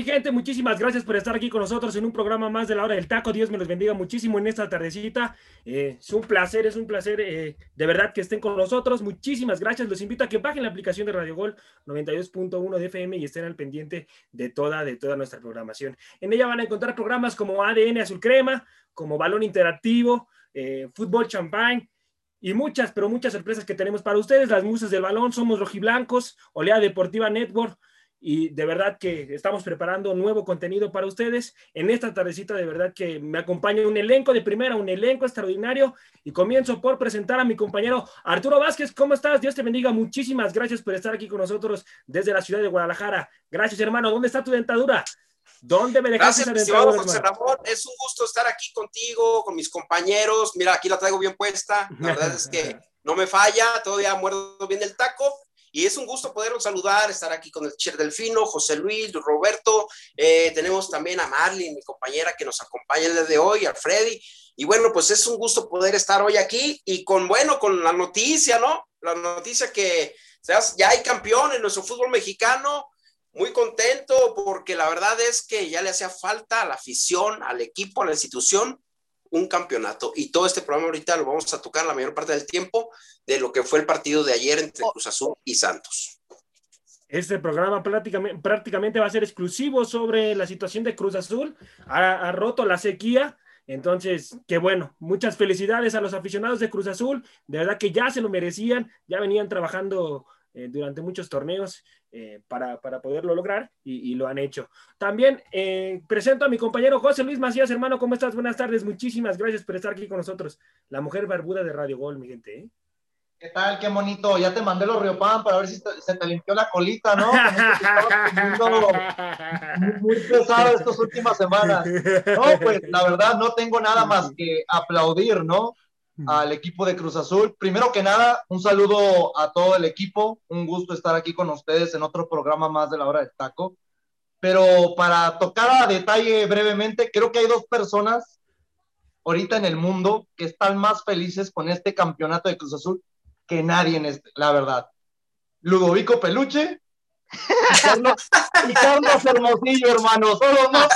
mi gente? Muchísimas gracias por estar aquí con nosotros en un programa más de la hora del taco. Dios me los bendiga muchísimo en esta tardecita. Eh, es un placer, es un placer eh, de verdad que estén con nosotros. Muchísimas gracias. Los invito a que bajen la aplicación de Radio Gol 92.1 de FM y estén al pendiente de toda, de toda nuestra programación. En ella van a encontrar programas como ADN Azul Crema, como Balón Interactivo, eh, Fútbol Champagne y muchas, pero muchas sorpresas que tenemos para ustedes. Las musas del balón, somos rojiblancos, Olea Deportiva Network y de verdad que estamos preparando nuevo contenido para ustedes. En esta tardecita de verdad que me acompaña un elenco de primera, un elenco extraordinario y comienzo por presentar a mi compañero Arturo Vázquez. ¿Cómo estás? Dios te bendiga. Muchísimas gracias por estar aquí con nosotros desde la ciudad de Guadalajara. Gracias, hermano. ¿Dónde está tu dentadura? ¿Dónde me dejaste Gracias, dentadura, José Ramón. Es un gusto estar aquí contigo, con mis compañeros. Mira, aquí la traigo bien puesta. La verdad es que no me falla, todavía muerdo bien el taco y es un gusto poderlos saludar, estar aquí con el Cher Delfino, José Luis, Roberto. Eh, tenemos también a Marlene, mi compañera que nos acompaña el día de hoy, a Freddy. Y bueno, pues es un gusto poder estar hoy aquí y con, bueno, con la noticia, ¿no? La noticia que ya hay campeón en nuestro fútbol mexicano. Muy contento porque la verdad es que ya le hacía falta a la afición, al equipo, a la institución, un campeonato. Y todo este programa ahorita lo vamos a tocar la mayor parte del tiempo de lo que fue el partido de ayer entre Cruz Azul y Santos. Este programa prácticamente, va a ser exclusivo sobre la situación de Cruz Azul. Ha, ha roto la sequía. Entonces, qué bueno, muchas felicidades a los aficionados de Cruz Azul. De verdad que ya se lo merecían, ya venían trabajando eh, durante muchos torneos eh, para, para, poderlo lograr y, y, lo han hecho. También eh, presento a mi compañero José Luis Macías, hermano, ¿cómo estás? Buenas tardes, muchísimas gracias por estar aquí con nosotros. La mujer barbuda de Radio Gol, mi gente. ¿eh? ¿Qué tal? Qué bonito. Ya te mandé los Riopan para ver si te, se te limpió la colita, ¿no? muy, muy pesado estas últimas semanas. No, pues la verdad no tengo nada más que aplaudir, ¿no? Al equipo de Cruz Azul. Primero que nada, un saludo a todo el equipo. Un gusto estar aquí con ustedes en otro programa más de la hora del taco. Pero para tocar a detalle brevemente, creo que hay dos personas ahorita en el mundo que están más felices con este campeonato de Cruz Azul que nadie en este, la verdad. Ludovico Peluche y Carlos, y Carlos Hermosillo, hermano. Solo no.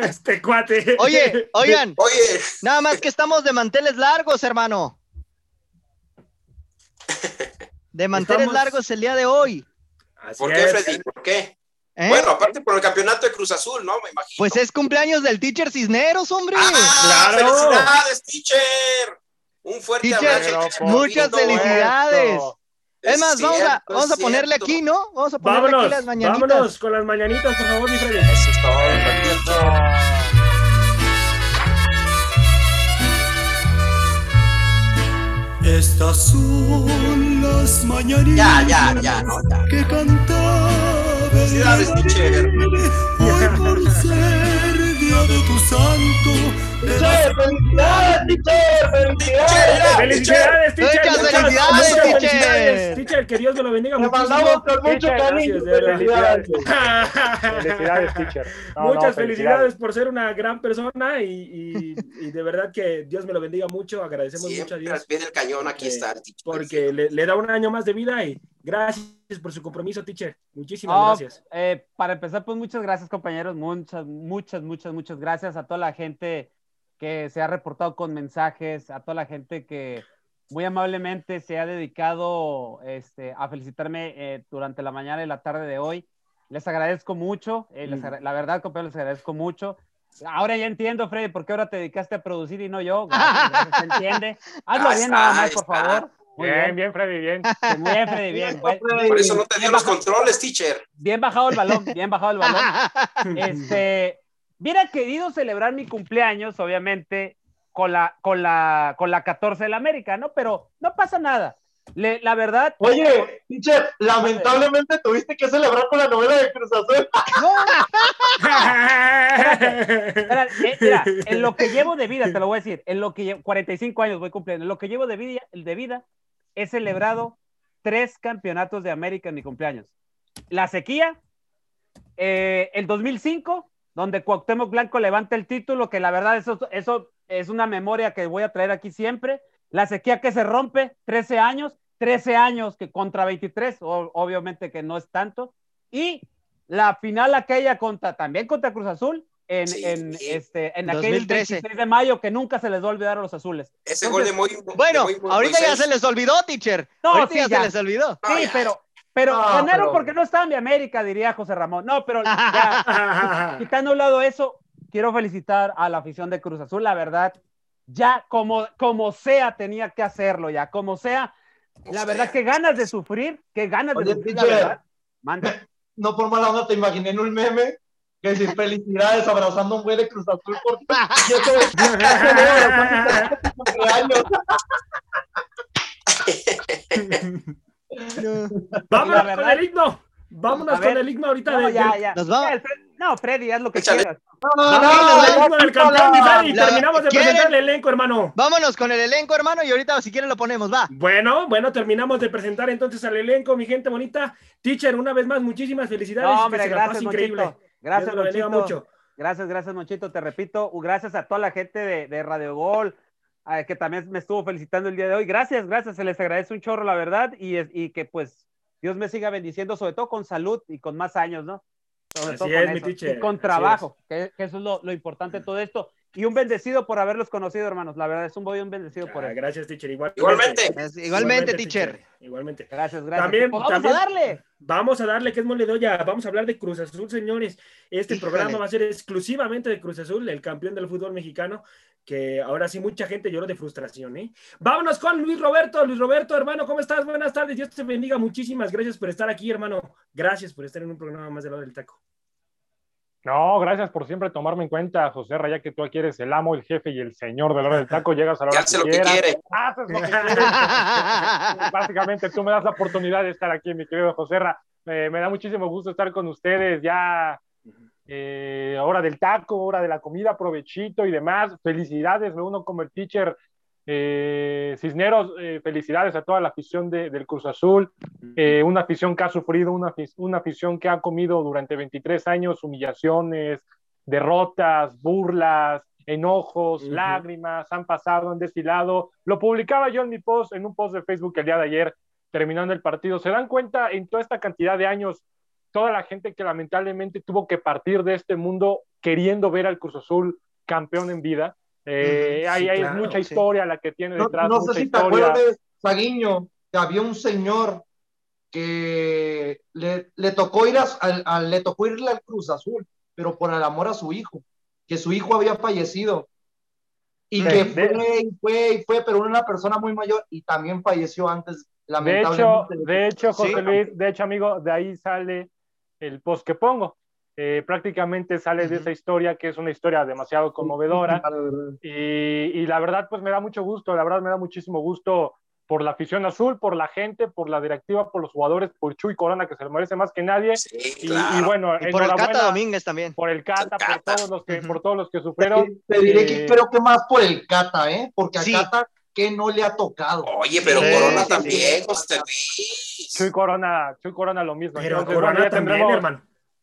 este cuate. Oye, oigan. Oye. Nada más que estamos de manteles largos, hermano. De manteles estamos... largos el día de hoy. Así ¿Por qué, Freddy? ¿Por qué? ¿Eh? Bueno, aparte por el campeonato de Cruz Azul, ¿no? Me imagino. Pues es cumpleaños del teacher Cisneros, hombre. ¡Ah, claro. ¡Felicidades, teacher! Un fuerte teacher, abrazo. Muchas felicidades. Esto. Es más, vamos, cierto, a, vamos a ponerle aquí, ¿no? Vamos a ponerle vámonos, aquí las mañanitas. Vámonos con las mañanitas, por favor, mi Freddy. Eso es todo, Estas son las mañanitas ya, ya, ya, no, ya. que cantaba teacher. Hoy por ser día de tu santo. ¡Teacher, felicidades, teacher! ¡Felicidades! ¡Felicidades, teacher! Muchas felicidades, teacher. Teacher, que Dios me lo bendiga Te muchísimo. mandamos con mucho cariño. Felicidades. Felicidades, teacher. No, Muchas no, felicidades por ser una gran persona y, y, y, de verdad que Dios me lo bendiga mucho. Agradecemos Siempre mucho a Dios. al pie del cañón, aquí eh, está. Porque le, le, da un año más de vida y gracias por su compromiso, teacher. Muchísimas Oh, gracias. eh, para empezar, pues muchas gracias, compañeros. Muchas, muchas, muchas, muchas gracias a toda la gente que se ha reportado con mensajes, a toda la gente que muy amablemente se ha dedicado este, a felicitarme eh, durante la mañana y la tarde de hoy. Les agradezco mucho, eh, les agra la verdad, compañeros, les agradezco mucho. Ahora ya entiendo, Freddy, por qué ahora te dedicaste a producir y no yo. Gracias, gracias, se entiende. Hazlo Ahí bien está, nada más, por favor. Muy Bien, bien, Freddy, bien. Muy bien, Freddy, bien. Buen- Por eso no te dio los controles, teacher. Bien bajado el balón, bien bajado el balón. Este, hubiera querido celebrar mi cumpleaños, obviamente, con la, con la, con la 14 de la América, ¿no? Pero no pasa nada. Le- la verdad, Oye, teacher, lamentablemente tuviste que celebrar con la novela de Cruz Azul. Espera, eh, mira, en lo que llevo de vida, te lo voy a decir, en lo que llevo, 45 años voy cumpliendo, en lo que llevo de vida, de vida, he celebrado tres campeonatos de América en mi cumpleaños. La sequía, eh, el 2005, donde Cuauhtémoc Blanco levanta el título, que la verdad eso, eso es una memoria que voy a traer aquí siempre. La sequía que se rompe, 13 años, 13 años que contra 23, o- obviamente que no es tanto. y la final aquella contra, también contra Cruz Azul, en, Sí. en, este, en aquel 2013. 26 de mayo que nunca se les va a olvidar a los azules. Ese Entonces, gol de muy. Bueno, de muy- ahorita ya se les olvidó, teacher. No, ahorita sí, ya, ya. se les olvidó. No, Sí, ya. pero, pero No, ganaron pero- porque no estaban de América, diría José Ramón. No, pero ya, quitando a un lado eso, quiero felicitar a la afición de Cruz Azul, la verdad, ya como, como sea tenía que hacerlo, ya como sea, Como la sea. verdad que ganas de sufrir, que ganas de sufrir, la teacher. verdad. Manda. No por mala onda, te imaginé en un meme que dice felicidades abrazando a un güey de Cruz Azul por y eso Vámonos verdad- con el himno. Vámonos A ver. con el himno ahorita. No, de- ya, del- ya. Nos vamos. No, Freddy, haz lo que Échale. quieras. No, no, Vámonos con el himno del campeón, mi Freddy, y La- terminamos de ¿quieren? presentar el elenco, hermano. Vámonos con el elenco, hermano, y ahorita si quieren lo ponemos, va. Bueno, bueno, terminamos de presentar entonces al elenco, mi gente bonita. Teacher, una vez más, muchísimas felicidades. No, que hombre, se la gracias, increíble. Gracias, Monchito. mucho. Gracias, gracias, Monchito. Te repito, gracias a toda la gente de, de Radio Gol, que también me estuvo felicitando el día de hoy. Gracias, gracias, se les agradece un chorro, la verdad, y, es- y que pues Dios me siga bendiciendo, sobre todo con salud y con más años, ¿no? Sobre Así todo es, con mi eso. teacher, Y con trabajo, que, que eso es lo, lo importante de todo esto. Y un bendecido por haberlos conocido, hermanos. La verdad, es un boy un bendecido por Ah, eso. gracias, teacher. Igual- Igualmente. Es- Igualmente, teacher. Igualmente. Gracias, gracias. También- Pues vamos también- a darle. Vamos a darle que es mole de olla. Vamos a hablar de Cruz Azul, señores. Este Híjole. programa va a ser exclusivamente de Cruz Azul, el campeón del fútbol mexicano, que ahora sí mucha gente lloró de frustración, ¿eh? Vámonos con Luis Roberto. Luis Roberto, hermano, ¿cómo estás? Buenas tardes. Dios te bendiga. Muchísimas gracias por estar aquí, hermano. Gracias por estar en un programa más de lado del taco. No, gracias por siempre tomarme en cuenta, José Raya, que tú aquí eres el amo, el jefe y el señor de la hora del taco. Llegas a la Que hora hace lo que quieras, quiere. haces lo que quieres. Básicamente tú me das la oportunidad de estar aquí, mi querido José Ra. Eh, me da muchísimo gusto estar con ustedes ya. eh, hora del taco, hora de la comida, provechito y demás. Felicidades, me uno como el teacher. Eh, Cisneros, eh, felicidades a toda la afición de- del Cruz Azul. Eh, una afición que ha sufrido, una, afi- una afición que ha comido durante 23 años humillaciones, derrotas, burlas, enojos, lágrimas, han pasado, han desfilado. Lo publicaba yo en mi post, en un post de Facebook el día de ayer, terminando el partido. ¿Se dan cuenta en toda esta cantidad de años, toda la gente que lamentablemente tuvo que partir de este mundo queriendo ver al Cruz Azul campeón en vida? Eh, Ujú, hay, sí, hay claro, mucha sí. historia la que tiene No, detrás, no mucha sé si te historia. acuerdas, Saguiño, que había un señor que le, le tocó ir a, al- al- le tocó irle al Cruz Azul, pero por el amor a su hijo, que su hijo había fallecido. Y Sí, que de- fue y fue y fue, pero era una persona muy mayor y también falleció antes, De hecho, lamentablemente. de hecho, José Sí. Luis, de hecho, amigo, de ahí sale el post que pongo. Eh, prácticamente sale de esa historia que es una historia demasiado conmovedora y, y la verdad pues me da mucho gusto, la verdad me da muchísimo gusto por la afición azul, por la gente, por la directiva, por los jugadores, por Chuy Corona que se lo merece más que nadie Sí, y, claro. y bueno, Y por el Cata Domínguez también. por el Cata, por Cata. todos los que, por todos los que sufrieron. Te, te diré eh, que creo que más por el Cata, ¿eh? Porque a Sí. Cata que no le ha tocado. Oye, pero Sí, Corona sí, también, sí. José Luis. Chuy Corona, Chuy Corona lo mismo. Pero Entonces, Corona bueno, ya también, tendremos- hermano.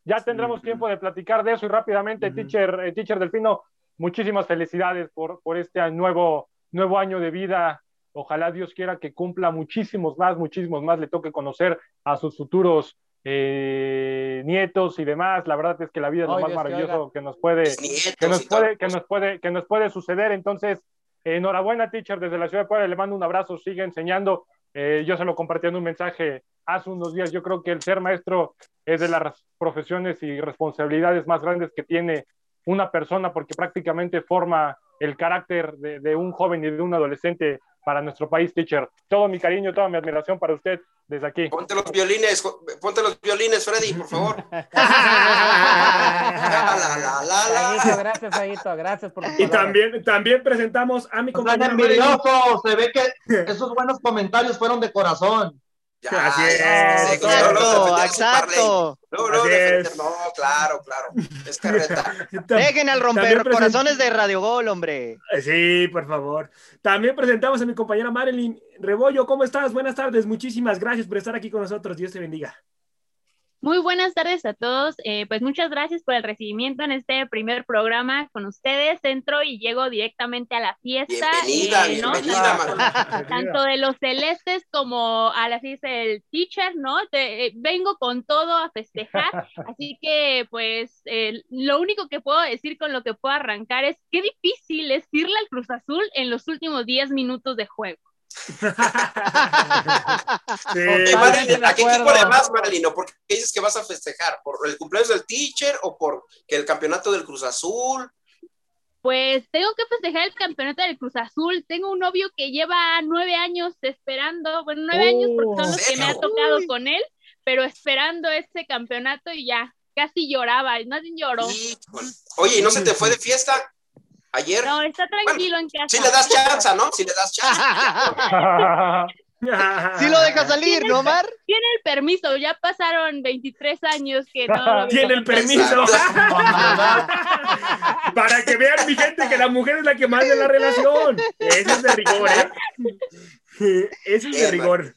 Ya tendremos Sí. tiempo de platicar de eso y rápidamente, Ujú. teacher, eh, teacher Delfino, muchísimas felicidades por, por este nuevo, nuevo año de vida. Ojalá Dios quiera que cumpla muchísimos más, muchísimos más, le toque conocer a sus futuros eh, nietos y demás. La verdad es que la vida es lo Ay, más Dios maravilloso que nos puede, nietos que nos puede, que nos puede, que nos puede suceder. Entonces, eh, enhorabuena, teacher, desde la ciudad de Puebla, le mando un abrazo, sigue enseñando. Eh, yo se lo compartí en un mensaje hace unos días. Yo creo que el ser maestro es de las profesiones y responsabilidades más grandes que tiene una persona porque prácticamente forma el carácter de, de un joven y de un adolescente para nuestro país, teacher. Todo mi cariño, toda mi admiración para usted desde aquí. Ponte los violines, ponte los violines, Freddy, por favor. La, la, la, gracias, por Y también, también presentamos a mi compañero envidiosos, se ve que esos buenos comentarios fueron de corazón. Ya, Así es, Exacto, exacto. Defender- es. No, claro, claro. Es carreta. Dejen al romper corazones de Radio Gol, hombre. Sí, por favor. También presentamos a mi compañera Marilyn Rebollo. ¿Cómo estás? Buenas tardes. Muchísimas gracias por estar aquí con nosotros. Dios te bendiga. Muy buenas tardes a todos. Eh, pues muchas gracias por el recibimiento en este primer programa con ustedes. Entro y llego directamente a la fiesta. Bienvenida, eh, ¿no? bienvenida, tanto, Maru. tanto de los celestes como a la fiesta del teacher, ¿no? Te- eh, vengo con todo a festejar. Así que, pues, eh, lo único que puedo decir con lo que puedo arrancar es qué difícil es irle al Cruz Azul en los últimos 10 minutos de juego. Sí. Marilyn, ¿A qué equipo le vas, Marilyn? ¿O por qué dices que vas a festejar? ¿Por el cumpleaños del teacher o por que el campeonato del Cruz Azul? Pues tengo que festejar el campeonato del Cruz Azul. Tengo un novio que lleva nueve años esperando, bueno, nueve años porque son los que me ha tocado Uy. con él, pero esperando este campeonato y ya, casi lloraba, más bien lloró. Híjole. Oye, ¿y no se te fue de fiesta ayer? No, está tranquilo en casa. Sí le das chance, ¿no? Si le das chance. Sí lo deja salir, ¿no, Omar? Tiene el permiso, ya pasaron 23 años que no. lo veo. Tiene el permiso. Para que vean, mi gente, que la mujer es la que manda la relación. Eso es de rigor, ¿eh? Eso es de rigor.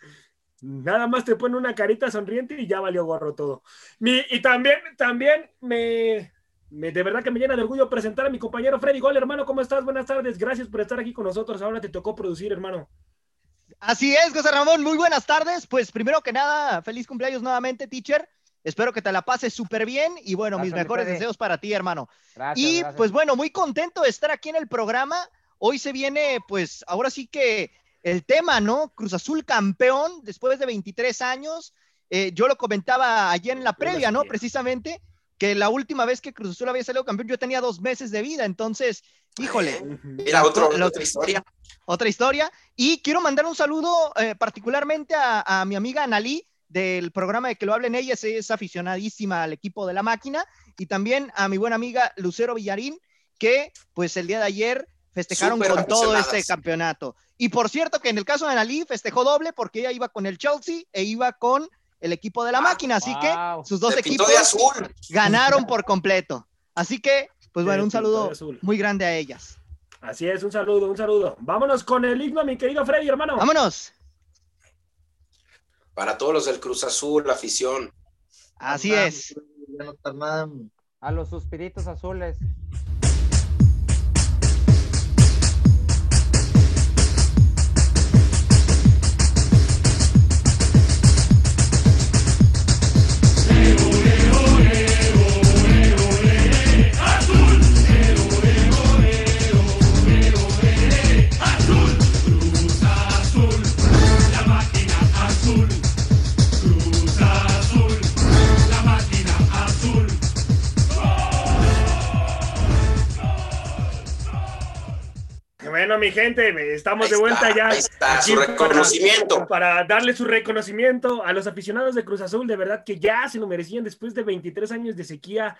Nada más te pone una carita sonriente y ya valió gorro todo. Mi- y también, también me- de verdad que me llena de orgullo presentar a mi compañero Freddy Gol, hermano. ¿Cómo estás? Buenas tardes. Gracias por estar aquí con nosotros. Ahora te tocó producir, hermano. Así es, José Ramón, muy buenas tardes. Pues primero que nada, feliz cumpleaños nuevamente, teacher. Espero que te la pases súper bien y bueno, mis Gracias, mejores Freddy. deseos para ti, hermano. Gracias, Y gracias. pues bueno, muy contento de estar aquí en el programa. Hoy se viene, pues ahora sí que el tema, ¿no? Cruz Azul campeón después de 23 años. Eh, yo lo comentaba ayer en la previa, ¿no? Precisamente que la última vez que Cruz Azul había salido campeón yo tenía dos meses de vida, entonces, híjole, Mira, otro, Lo- otra historia. otra historia. Y quiero mandar un saludo eh, particularmente a, a mi amiga Analí del programa de que lo hablen ellas, es aficionadísima al equipo de la máquina, y también a mi buena amiga Lucero Villarín, que pues el día de ayer festejaron con todo este campeonato. Y por cierto que en el caso de Analí festejó doble porque ella iba con el Chelsea e iba con el equipo de la máquina, así Wow. que sus dos Se equipos azul. ganaron por completo. Así que, pues bueno, un saludo muy grande a ellas. Así es, un saludo, un saludo. Vámonos con el himno, mi querido Freddy, hermano. Vámonos. Para todos los del Cruz Azul, la afición. Así es. A los suspiritos azules. Mi gente, estamos Ahí de vuelta está, ya. ahí está, aquí su para- reconocimiento. Para, darle su reconocimiento a los aficionados de Cruz Azul, de verdad que ya se lo merecían después de 23 años de sequía.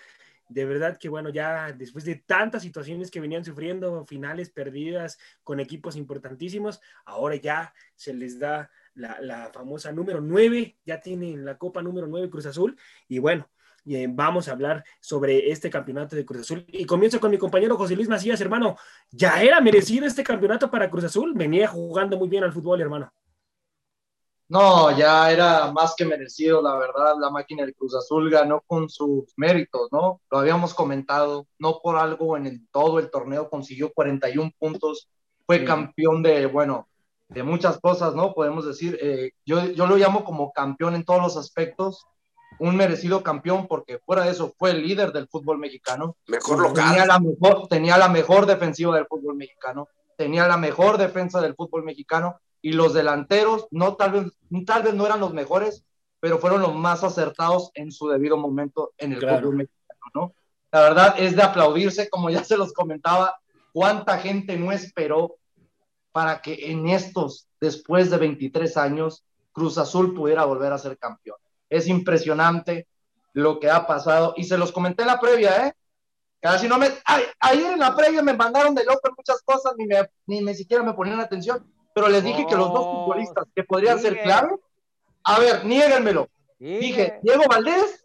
De verdad que, bueno, ya después de tantas situaciones que venían sufriendo, finales perdidas con equipos importantísimos, ahora ya se les da la, la famosa número 9, ya tienen la copa número 9 Cruz Azul. Y bueno, eh, vamos a hablar sobre este campeonato de Cruz Azul. Y comienzo con mi compañero José Luis Macías, hermano. ¿Ya era merecido este campeonato para Cruz Azul? Venía jugando muy bien al fútbol, hermano. No, ya era más que merecido, la verdad. La máquina del Cruz Azul ganó con sus méritos, ¿no? Lo habíamos comentado, no por algo en el- todo el torneo consiguió 41 puntos, fue Sí. campeón de, bueno, de muchas cosas, ¿no? Podemos decir, eh, yo, yo lo llamo como campeón en todos los aspectos, un merecido campeón porque fuera de eso fue el líder del fútbol mexicano. Mejor Tenía local. la mejor, tenía la mejor defensiva del fútbol mexicano, tenía la mejor defensa del fútbol mexicano y los delanteros no tal vez, tal vez no eran los mejores, pero fueron los más acertados en su debido momento en el Claro. fútbol mexicano, ¿no? La verdad es de aplaudirse, como ya se los comentaba, cuánta gente no esperó para que en estos, después de 23 años, Cruz Azul pudiera volver a ser campeón. Es impresionante lo que ha pasado y se los comenté en la previa, ¿eh? Casi no me. ay, ayer en la previa me mandaron de loco en muchas cosas, ni, me, ni, me siquiera me ponían atención, pero les dije que los dos Oh, futbolistas que podrían ser clave, a ver, niéguenmelo. Dije Diego Valdés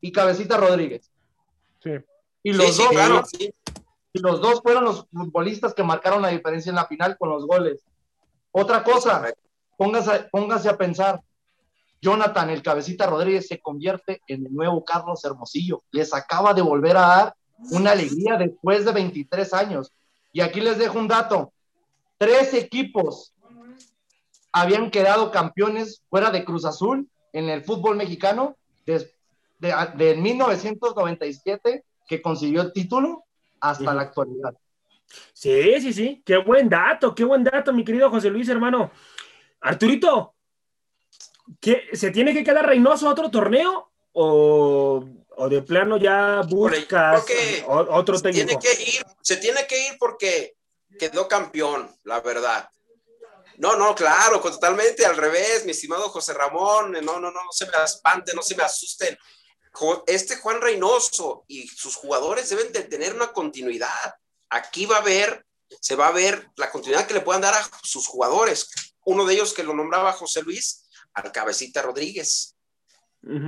y Cabecita Rodríguez. Sí. Y Sí, los, sí, dos, claro, sí. y los dos fueron los futbolistas que marcaron la diferencia en la final con los goles. Otra cosa, póngase, póngase a pensar, Jonathan, el cabecita Rodríguez, se convierte en el nuevo Carlos Hermosillo. Les acaba de volver a dar una alegría después de 23 años. Y aquí les dejo un dato. Tres equipos habían quedado campeones fuera de Cruz Azul en el fútbol mexicano desde de, de 1997 que consiguió el título hasta la actualidad. Sí, sí, sí. Qué buen dato, qué buen dato, mi querido José Luis, hermano. Arturito, ¿qué, ¿se tiene que quedar Reynoso otro torneo o, o de plano ya buscas o- otro técnico? tiene que ir, se tiene que ir porque quedó campeón, la verdad. No, no, claro, totalmente al revés, mi estimado José Ramón, no, no, no, no se me espanten, no se me asusten. Este Juan Reynoso y sus jugadores deben de tener una continuidad. Aquí va a haber, se va a ver la continuidad que le puedan dar a sus jugadores. Uno de ellos que lo nombraba José Luis, al Cabecita Rodríguez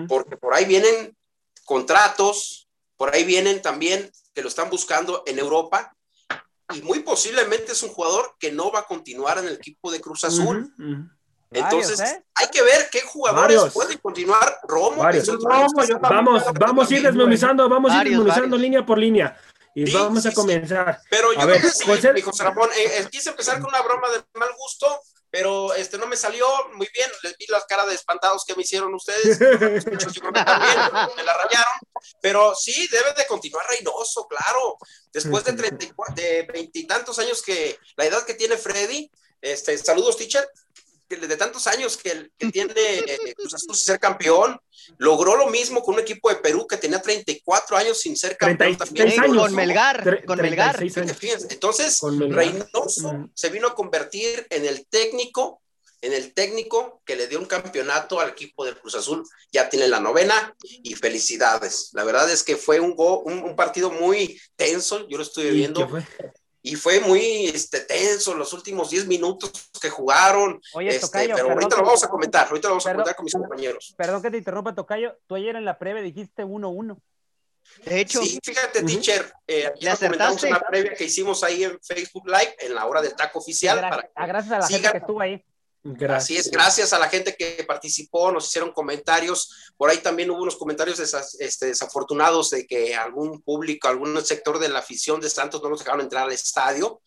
porque por ahí vienen contratos, por ahí vienen también que lo están buscando en Europa y muy posiblemente es un jugador que no va a continuar en el equipo de Cruz Azul. Entonces, Varios, ¿eh? hay que ver qué jugadores Varios. pueden continuar. Romo, Vamos, vamos a ir desmenuzando, vamos a ir desmenuzando línea por línea. Y Sí, vamos a sí, comenzar. Pero yo A ver, creo que sí, José- José Ramón, eh, eh, quise empezar con una broma de mal gusto, pero este no me salió muy bien. Les vi las caras de espantados que me hicieron ustedes. Yo creo que también me la rayaron. Pero sí, debe de continuar Reynoso, claro. Después de treinta y cua- de veintitantos años que la edad que tiene Freddy, este, saludos, teacher. De tantos años que, que tiene eh, Cruz Azul sin ser campeón, logró lo mismo con un equipo de Perú que tenía 34 años sin ser campeón 36 también. Años. con Melgar, con Melgar. 36 años. Fíjense, Entonces, Con Melgar. Reynoso se vino a convertir en el técnico, en el técnico que le dio un campeonato al equipo del Cruz Azul. Ya tiene la novena y felicidades. La verdad es que fue un, go- un, un partido muy tenso, yo lo estuve ¿Y viendo, qué fue? Y fue muy este, tenso los últimos 10 minutos que jugaron. Oye, este, Tocayo, pero ahorita lo vamos a comentar, ahorita lo vamos a Perdón. comentar con mis compañeros. Perdón que te interrumpa, Tocayo. Tú ayer en la previa dijiste 1-1. De hecho, Sí, fíjate, teacher, eh, aquí ¿Le lo comentamos la previa que hicimos ahí en Facebook Live, en la hora del taco oficial. Gra- para a- gracias a la gente sigan que estuvo ahí. Gracias. Así es, gracias a la gente que participó, nos hicieron comentarios. Por ahí también hubo unos comentarios desas- este, desafortunados de que algún público, algún sector de la afición de Santos no nos dejaron entrar al estadio.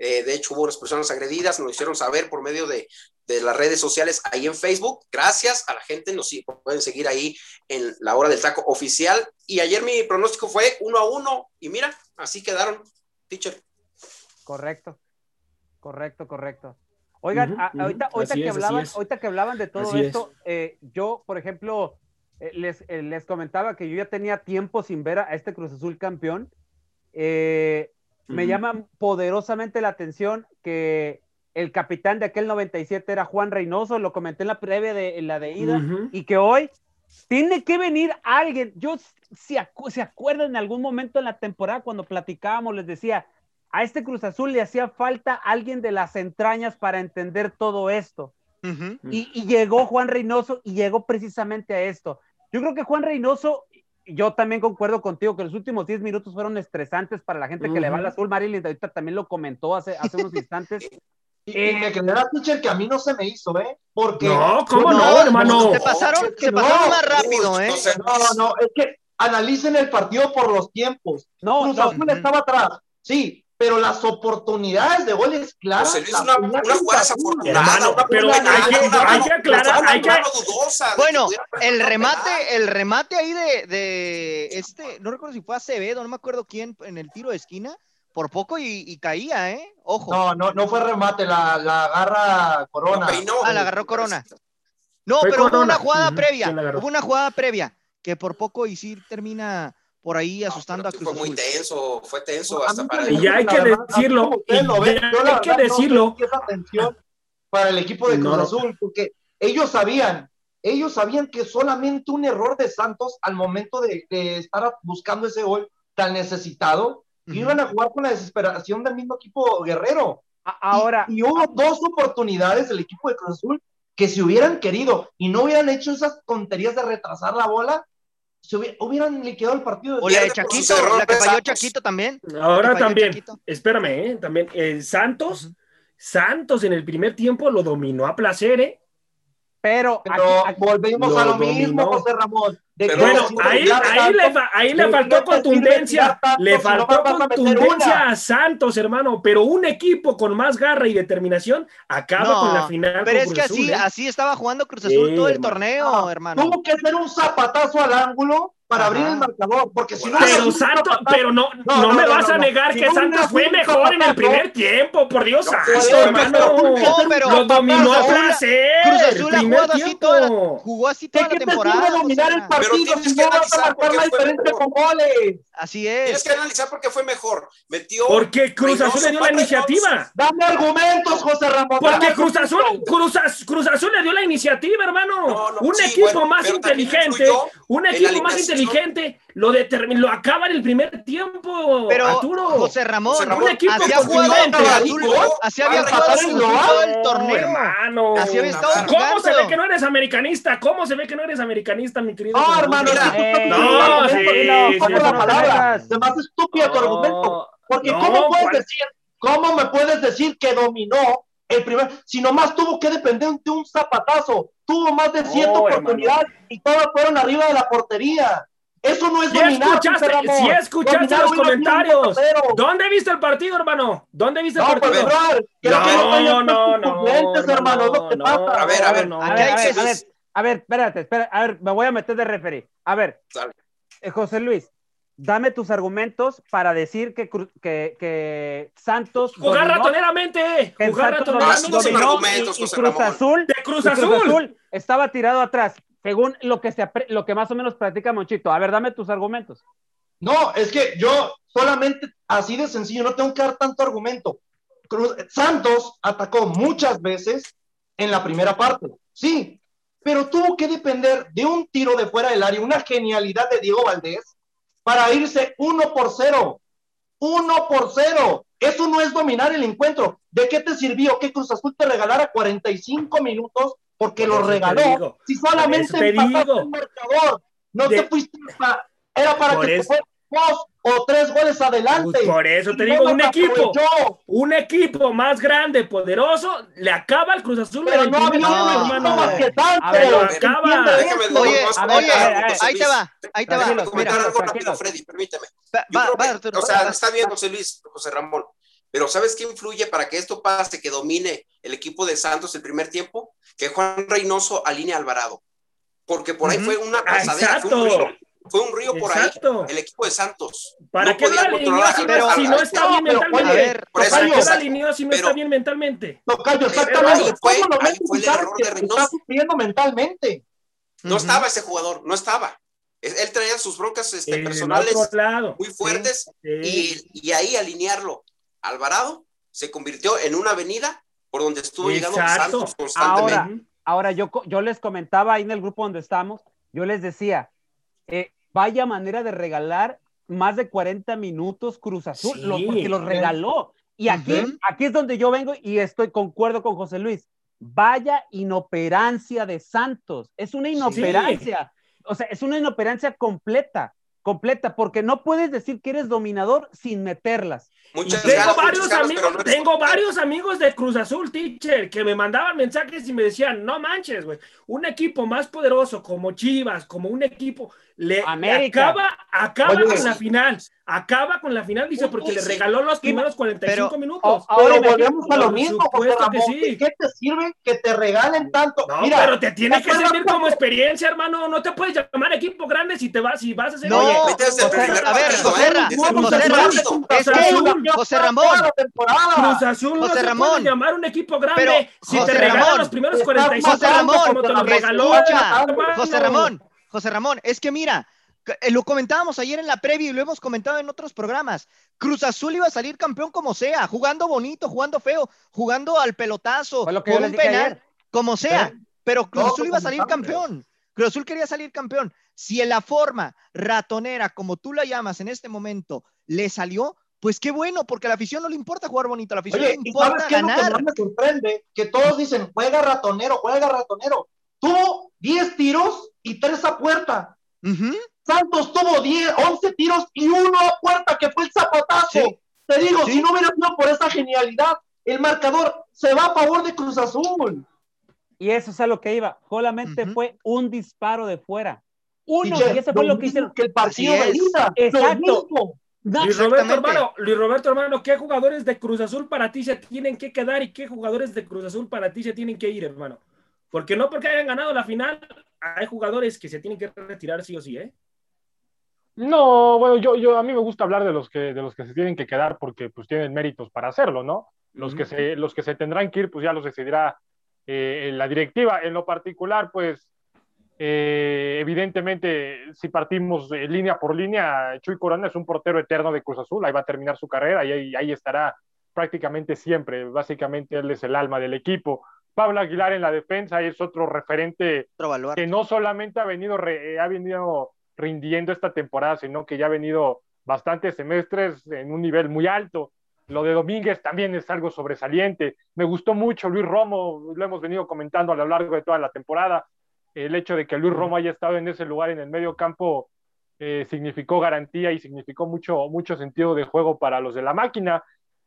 Eh, de hecho, hubo unas personas agredidas, nos lo hicieron saber por medio de, de las redes sociales ahí en Facebook. Gracias a la gente, nos pueden seguir ahí en la hora del taco oficial. Y ayer mi pronóstico fue uno a uno, y mira, así quedaron, teacher. Correcto. Correcto, correcto. Oigan, ahorita, que es, hablaban, es. ahorita que hablaban de todo Así es. esto, eh, yo, por ejemplo, eh, les, eh, les comentaba que yo ya tenía tiempo sin ver a este Cruz Azul campeón. Me llama poderosamente la atención que el capitán de aquel 97 era Juan Reynoso, lo comenté en la previa de en la de ida, y que hoy tiene que venir alguien. Yo, si acu- se acuerdan en algún momento en la temporada cuando platicábamos, les decía, a este Cruz Azul le hacía falta alguien de las entrañas para entender todo esto. ujú. Y, y llegó Juan Reynoso y llegó precisamente a esto. Yo creo que Juan Reynoso, yo también concuerdo contigo que los últimos 10 minutos fueron estresantes para la gente que le va al azul. Marilyn ahorita también lo comentó hace, hace unos instantes. Y, Eh, y me creerás, teacher, que a mí no se me hizo, ¿eh? Porque. No, ¿cómo No, no, hermano? Se pasaron, es que se pasaron no. más rápido, ¿eh? No No, no, es que analicen el partido por los tiempos. No, Cruz no, Azul estaba atrás, sí, pero las oportunidades de goles claras. Las una, jugada desafortunada, una pero hay que- una- hay que aclarar, una hay que- mano dudosa Bueno, el remate, penal. el remate ahí de, de este, no recuerdo si fue Acevedo, no me acuerdo quién, en el tiro de esquina, por poco y, y caía, ¿eh? Ojo. No, no, no fue remate, la, la agarra Corona. Ah, la agarró Corona. No, Fue pero hubo una jugada previa, hubo una jugada previa que por poco y sí termina por ahí No, asustando a pero Cruz fue muy tenso, fue tenso A hasta para Y ya hay que decirlo, hay que no decirlo. sentí esa tensión para el equipo de No, Cruz no. Azul, porque ellos sabían, ellos sabían que solamente un error de Santos al momento de, de estar buscando ese gol tan necesitado, Ujú. iban a jugar con la desesperación del mismo equipo guerrero. A- ahora, Y, y hubo dos oportunidades del equipo de Cruz Azul que si hubieran querido y no hubieran hecho esas tonterías de retrasar la bola, se hubi- hubieran liquidado el partido. O la de Chaquito, la que falló Santos. Chaquito también. Ahora también, Chaquito. espérame, ¿eh? También, eh, Santos, Santos en el primer tiempo lo dominó a placer, ¿eh? Pero, Pero aquí- aquí- Lo a lo dominó. mismo, José Ramón. ¿De Pero qué Bueno, ahí, ahí, le, ahí ¿De le faltó contundencia, tanto le si no faltó a contundencia a Santos, hermano, pero un equipo con más garra y determinación acaba No, con la final. Pero con es Cruz que Azul, así, ¿eh? así estaba jugando Cruz Azul Sí, todo el hermano. torneo, hermano. Tuvo que hacer un zapatazo al ángulo para Ajá. abrir el marcador, porque si no Pero Santos, pero no, No, no, no, me no, vas no, a negar Si que Santos fue mejor en el primer tiempo, por Dios No, santo, hermano. pero- No, pero- Lo dominó a Cruz Azul- placer. Cruz Azul jugado así toda la, jugó así ¿De toda qué la te temporada. sirve dominar el partido Pero tienes si que no vas a analizar marcar la diferencia con goles? Así Tienes es. que analizar por qué fue mejor. Metió. Porque Cruz Azul le dio la iniciativa. Dame argumentos, José Ramón. Porque Cruz Azul. Cruz, Az- Cruz Azul le dio la iniciativa, hermano. No, no, un sí, equipo bueno, más inteligente, un equipo más alineación. Inteligente lo determinó, lo acaba en el primer tiempo, Pero Arturo. José Ramón, José Ramón, un equipo así ha con jugado así había jugado el todo torneo. hermano. Así había estado ¿Cómo se ve que no eres americanista? ¿Cómo se ve que no eres americanista, mi querido? No, hermano, Eh, no, sí, por la palabra. Se me hace estúpido tu argumento. Porque No, ¿cómo puedes decir, cómo me puedes decir que dominó el primer, si nomás tuvo que depender de un zapatazo, tuvo más de siete No, oportunidades y todas fueron arriba de la portería. Eso no es Si dominar. escuchaste, si escuchaste Dominar los comentarios. 4-0. ¿Dónde viste el partido, hermano? ¿Dónde viste el No, pues, partido? creo que no tenías no, tus suplentes, hermano, no, pasa. A ver, a ver, no, A Aquí ver, hay a ver, a ver, a ver, espérate, espérate, a ver, me voy a meter de referee. A ver, eh, José Luis, dame tus argumentos para decir que, que, que Santos Jugar dominó, ratoneramente, que jugar Santos ratoneramente. Más dominó argumentos, y, y José Cruz. Azul, De Cruz y Azul. estaba tirado atrás, según lo que se apre- lo que más o menos practica Monchito. A ver, dame tus argumentos. No, es que yo solamente así de sencillo, no tengo que dar tanto argumento. Cruz- Santos atacó muchas veces en la primera parte, sí, pero tuvo que depender de un tiro de fuera del área, una genialidad de Diego Valdés para irse uno por cero. Uno por cero. Eso no es dominar el encuentro. ¿De qué te sirvió que Cruz Azul te regalara 45 minutos porque Por lo regaló? digo. Si solamente empataste el marcador, no De- te fuiste pa- era para Por que te fueran dos o tres goles adelante. Pues por eso te digo, no un los equipo, aprovechó. un equipo más grande, poderoso, le acaba al Cruz Azul Pero no había no, equipo hermano. más que tanto. A ver, lo ¿Entiendes acaba. Déjame eso? Oye, Oye, más a ver, oye, a ver, a ver, ahí te va, ahí te va. Comentar mira, algo tranquilos. rápido, Freddy, permíteme. Va, Yo va, creo va, que- Arturo, o sea, va. está bien, José Luis, José Ramón, pero ¿sabes qué influye para que esto pase, que domine el equipo de Santos el primer tiempo? Que Juan Reynoso alinea Alvarado. Porque por ahí fue una Ah, pasadera, fue un exacto. Fue un río por ahí, el equipo de Santos. ¿Para No qué lo podía alineó si, Pero- no, si no está bien mentalmente? A ver, Por eso, ¿Para qué lo exacto. alineó si no está bien mentalmente? Tocayo, Pero exactamente. ahí fue- ¿Cómo lo ahí ves? fue el error de está Reynoso. sufriendo mentalmente. No estaba ese jugador, no estaba. Es- Él traía sus broncas este, personales muy fuertes Sí. y, y ahí alinearlo. Alvarado se convirtió en una avenida por donde estuvo llegando Exacto. Santos constantemente. Ahora, Ahora, yo, co- yo les comentaba ahí en el grupo donde estamos, yo les decía, eh, vaya manera de regalar más de 40 minutos Cruz Azul, Sí. lo- porque los regaló. Y aquí, aquí es donde yo vengo y estoy concuerdo con José Luis. Vaya inoperancia de Santos. Es una inoperancia. O sea, es una inoperancia completa, completa, porque no puedes decir que eres dominador sin meterlas. Muchas Tengo ganas, varios muchas ganas, amigos, pero no eres tengo varios amigos de Cruz Azul, teacher, que me mandaban mensajes y me decían, no manches, güey, un equipo más poderoso como Chivas, como un equipo, le, América. acaba, acaba Oye, con la final, acaba con la final, dice, porque le regaló los primeros 45 pero- minutos. Ahora Pero volvemos a lo por mismo, José supuesto que Ramón. sí. ¿De qué te sirve que te regalen tanto? No, Mira, pero te tiene ¿te que servir como experiencia, hermano. No te puedes llamar equipo grande si te vas, si vas a ser. No, Oye, José- primer a ver, José ¿eh? Ra- Desde el José Cruz Azul, Ramón. Cruz Azul no José se Ramón. puede llamar un equipo grande Pero, si José te regalan Ramón, los primeros estás 45 José Ramón, como te lo regaló. José Ramón, José Ramón, es que mira, eh, lo comentábamos ayer en la previa y lo hemos comentado en otros programas. Cruz Azul iba a salir campeón como sea, jugando bonito, jugando feo, jugando al pelotazo, yo un penal, ayer. como sea. Pero Cruz Azul iba a salir campeón. Cruz Azul quería salir campeón. Si en la forma ratonera, como tú la llamas en este momento, le salió, pues qué bueno, porque a la afición no le importa jugar bonito, a la afición Oye, le ¿y sabes importa qué es lo que ganar. más me sorprende? Que todos dicen, juega ratonero, juega ratonero. Tuvo 10 tiros y 3 a puerta. Santos tuvo 10, 11 tiros y uno a puerta, que fue el zapatazo. Sí. Te digo, Sí. si no hubiera sido por esa genialidad, el marcador se va a favor de Cruz Azul. Y eso es a lo que iba. Solamente fue un disparo de fuera. Uno, Teacher, y ese fue lo que hicieron. Que el partido de ida. Exacto. No, Luis Roberto, hermano, Luis Roberto, hermano, ¿qué jugadores de Cruz Azul para ti se tienen que quedar y qué jugadores de Cruz Azul para ti se tienen que ir, hermano? Porque no porque hayan ganado la final, hay jugadores que se tienen que retirar sí o sí, ¿eh? No, bueno, yo, yo a mí me gusta hablar de los que de los que se tienen que quedar porque pues tienen méritos para hacerlo, ¿no? Los que se los que se tendrán que ir, pues ya los decidirá eh, la directiva. En lo particular, pues eh, evidentemente, si partimos eh, línea por línea, Chuy Corona es un portero eterno de Cruz Azul, ahí va a terminar su carrera y ahí, ahí estará prácticamente siempre. Básicamente él es el alma del equipo. Pablo Aguilar en la defensa es otro referente Otro que no solamente ha venido, re- eh, ha venido rindiendo esta temporada, sino que ya ha venido bastantes semestres en un nivel muy alto. Lo de Domínguez también es algo sobresaliente. Me gustó mucho Luis Romo, lo hemos venido comentando a lo largo de toda la temporada. El hecho de que Luis Romo haya estado en ese lugar en el medio campo eh, significó garantía y significó mucho, mucho sentido de juego para los de la máquina.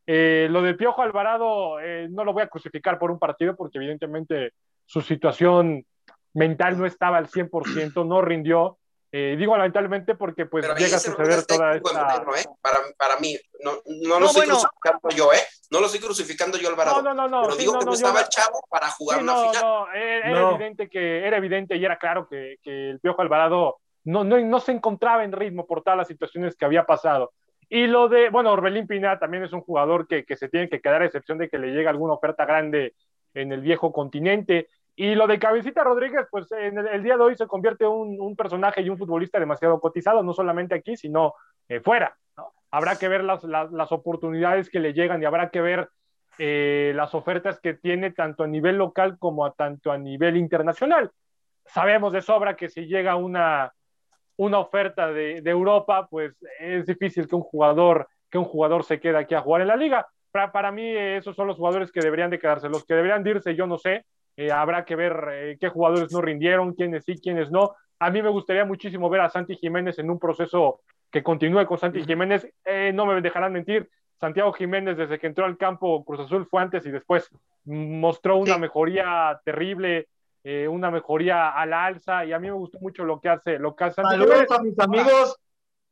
Eh, lo del Piojo Alvarado eh, no lo voy a crucificar por un partido porque evidentemente su situación mental no estaba al 100%, no rindió. Eh, digo lamentablemente porque pues Pero llega a suceder toda esta... ¿eh? para, para mí, no, no lo No, estoy bueno. crucificando yo, ¿eh? No lo estoy crucificando yo, Alvarado. No, no, no, no. pero sí, digo no, que no, no yo estaba no- el chavo para jugar Sí, una no, final. no, era, era No. evidente que era evidente y era claro que, que el Piojo Alvarado no, no, no se encontraba en ritmo por todas las situaciones que había pasado. Y lo de, bueno, Orbelín Pineda también es un jugador que, que se tiene que quedar a excepción de que le llegue alguna oferta grande en el viejo continente. Y lo de Cabecita Rodríguez, pues en el, día de hoy se convierte un, un personaje y un futbolista demasiado cotizado, no solamente aquí, sino eh, fuera. Habrá que ver las, las, las oportunidades que le llegan y habrá que ver eh, las ofertas que tiene tanto a nivel local como a tanto a nivel internacional. Sabemos de sobra que si llega una, una oferta de, de Europa, pues es difícil que un jugador que un jugador se quede aquí a jugar en la liga. Para, para mí, esos son los jugadores que deberían de quedarse. Los que deberían de irse, yo no sé. Eh, habrá que ver eh, qué jugadores no rindieron, quiénes sí, quiénes no. A mí me gustaría muchísimo ver a Santi Jiménez en un proceso que continúe con Santi Jiménez. Eh, no me dejarán mentir. Santiago Jiménez, desde que entró al campo Cruz Azul, fue antes y después. Mostró una mejoría terrible, eh, una mejoría a la alza. Y a mí me gustó mucho lo que hace, lo que hace Saludos a mis amigos.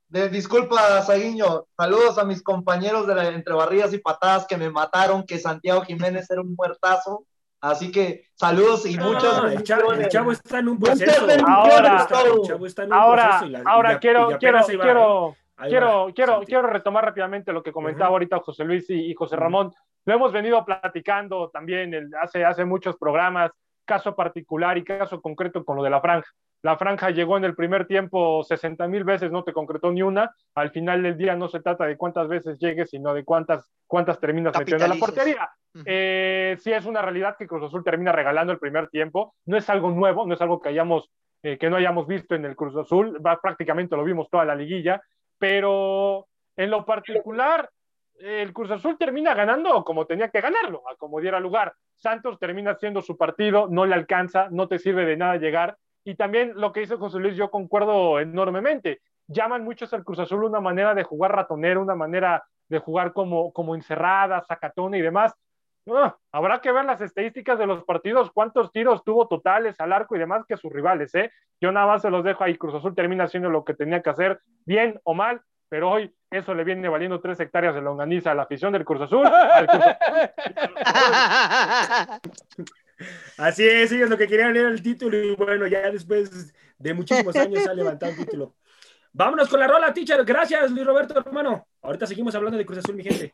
De, disculpa, Saguiño. Saludos a mis compañeros de la, entre barridas y patadas que me mataron, que Santiago Jiménez era un muertazo. Así que saludos y No, muchas el, chavo, el chavo está en un proceso. Ahora- Ahora, ahora quiero, quiero, quiero, Ahí quiero, va, quiero, quiero retomar rápidamente lo que comentaba Ujú. ahorita José Luis y, y José Ramón. Lo hemos venido platicando también el- hace, hace muchos programas, caso particular y caso concreto con lo de la franja. La franja llegó en el primer tiempo 60 mil veces, no te concretó ni una. Al final del día no se trata de cuántas veces llegues, sino de cuántas, cuántas terminas metiendo en la portería. Eh, sí es una realidad que Cruz Azul termina regalando el primer tiempo. No es algo nuevo, no es algo que hayamos eh, que no hayamos visto en el Cruz Azul. Va, prácticamente lo vimos toda la liguilla, pero en lo particular el Cruz Azul termina ganando como tenía que ganarlo, a como diera lugar. Santos termina haciendo su partido, no le alcanza, no te sirve de nada llegar. Y también lo que hizo José Luis, yo concuerdo enormemente. Llaman muchos al Cruz Azul una manera de jugar ratonero, una manera de jugar como, como encerrada, sacatona y demás. Ah, habrá que ver las estadísticas de los partidos, cuántos tiros tuvo totales al arco y demás que sus rivales, ¿eh? Yo nada más se los dejo ahí. Cruz Azul termina haciendo lo que tenía que hacer, bien o mal, pero hoy eso le viene valiendo tres hectáreas de longaniza a la afición del Cruz Azul. al Cruz Así es, ellos lo que querían era el título y bueno, ya después de muchísimos años se ha levantado un título. Vámonos con la rola, teacher. Gracias, Luis Roberto, hermano. Ahorita seguimos hablando de Cruz Azul, mi gente.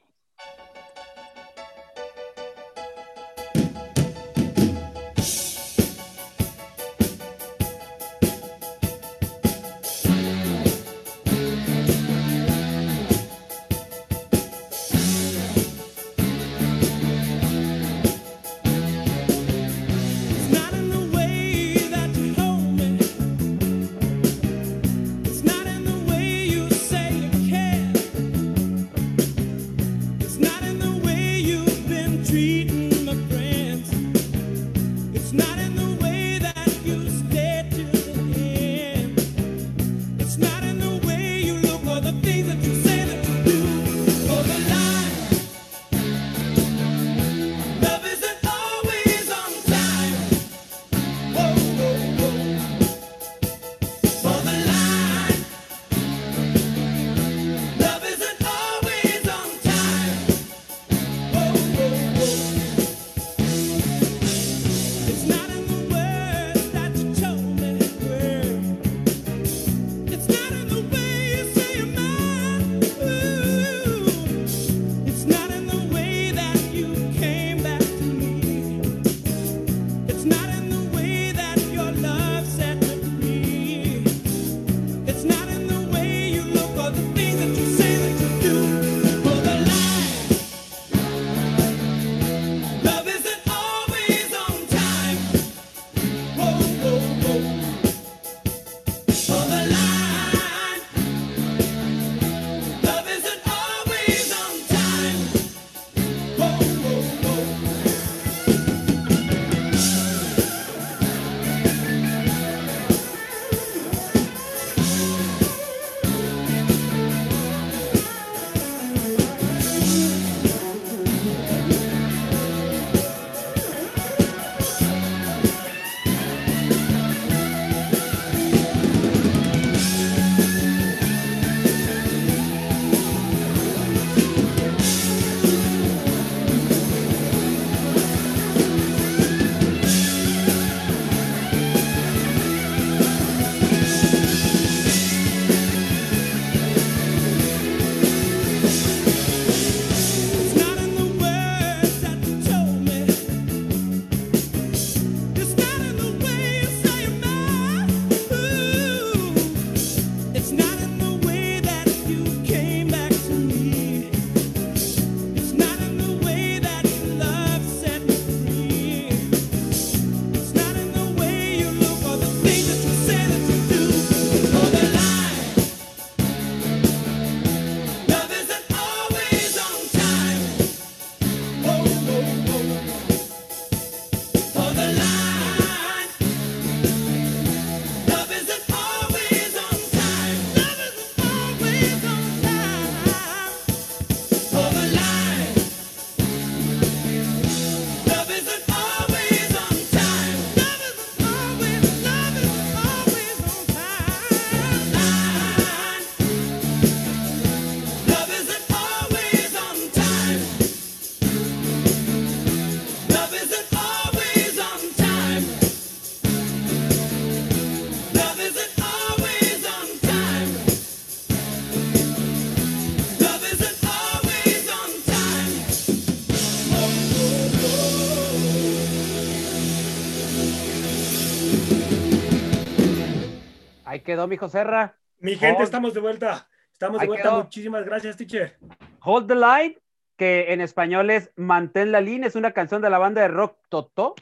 Quedó mi Serra. Mi gente, Hold. estamos de vuelta. Estamos de Ahí vuelta. quedó. Muchísimas gracias, teacher. Hold the Line, que en español es Mantén la línea, es una canción de la banda de rock Totó,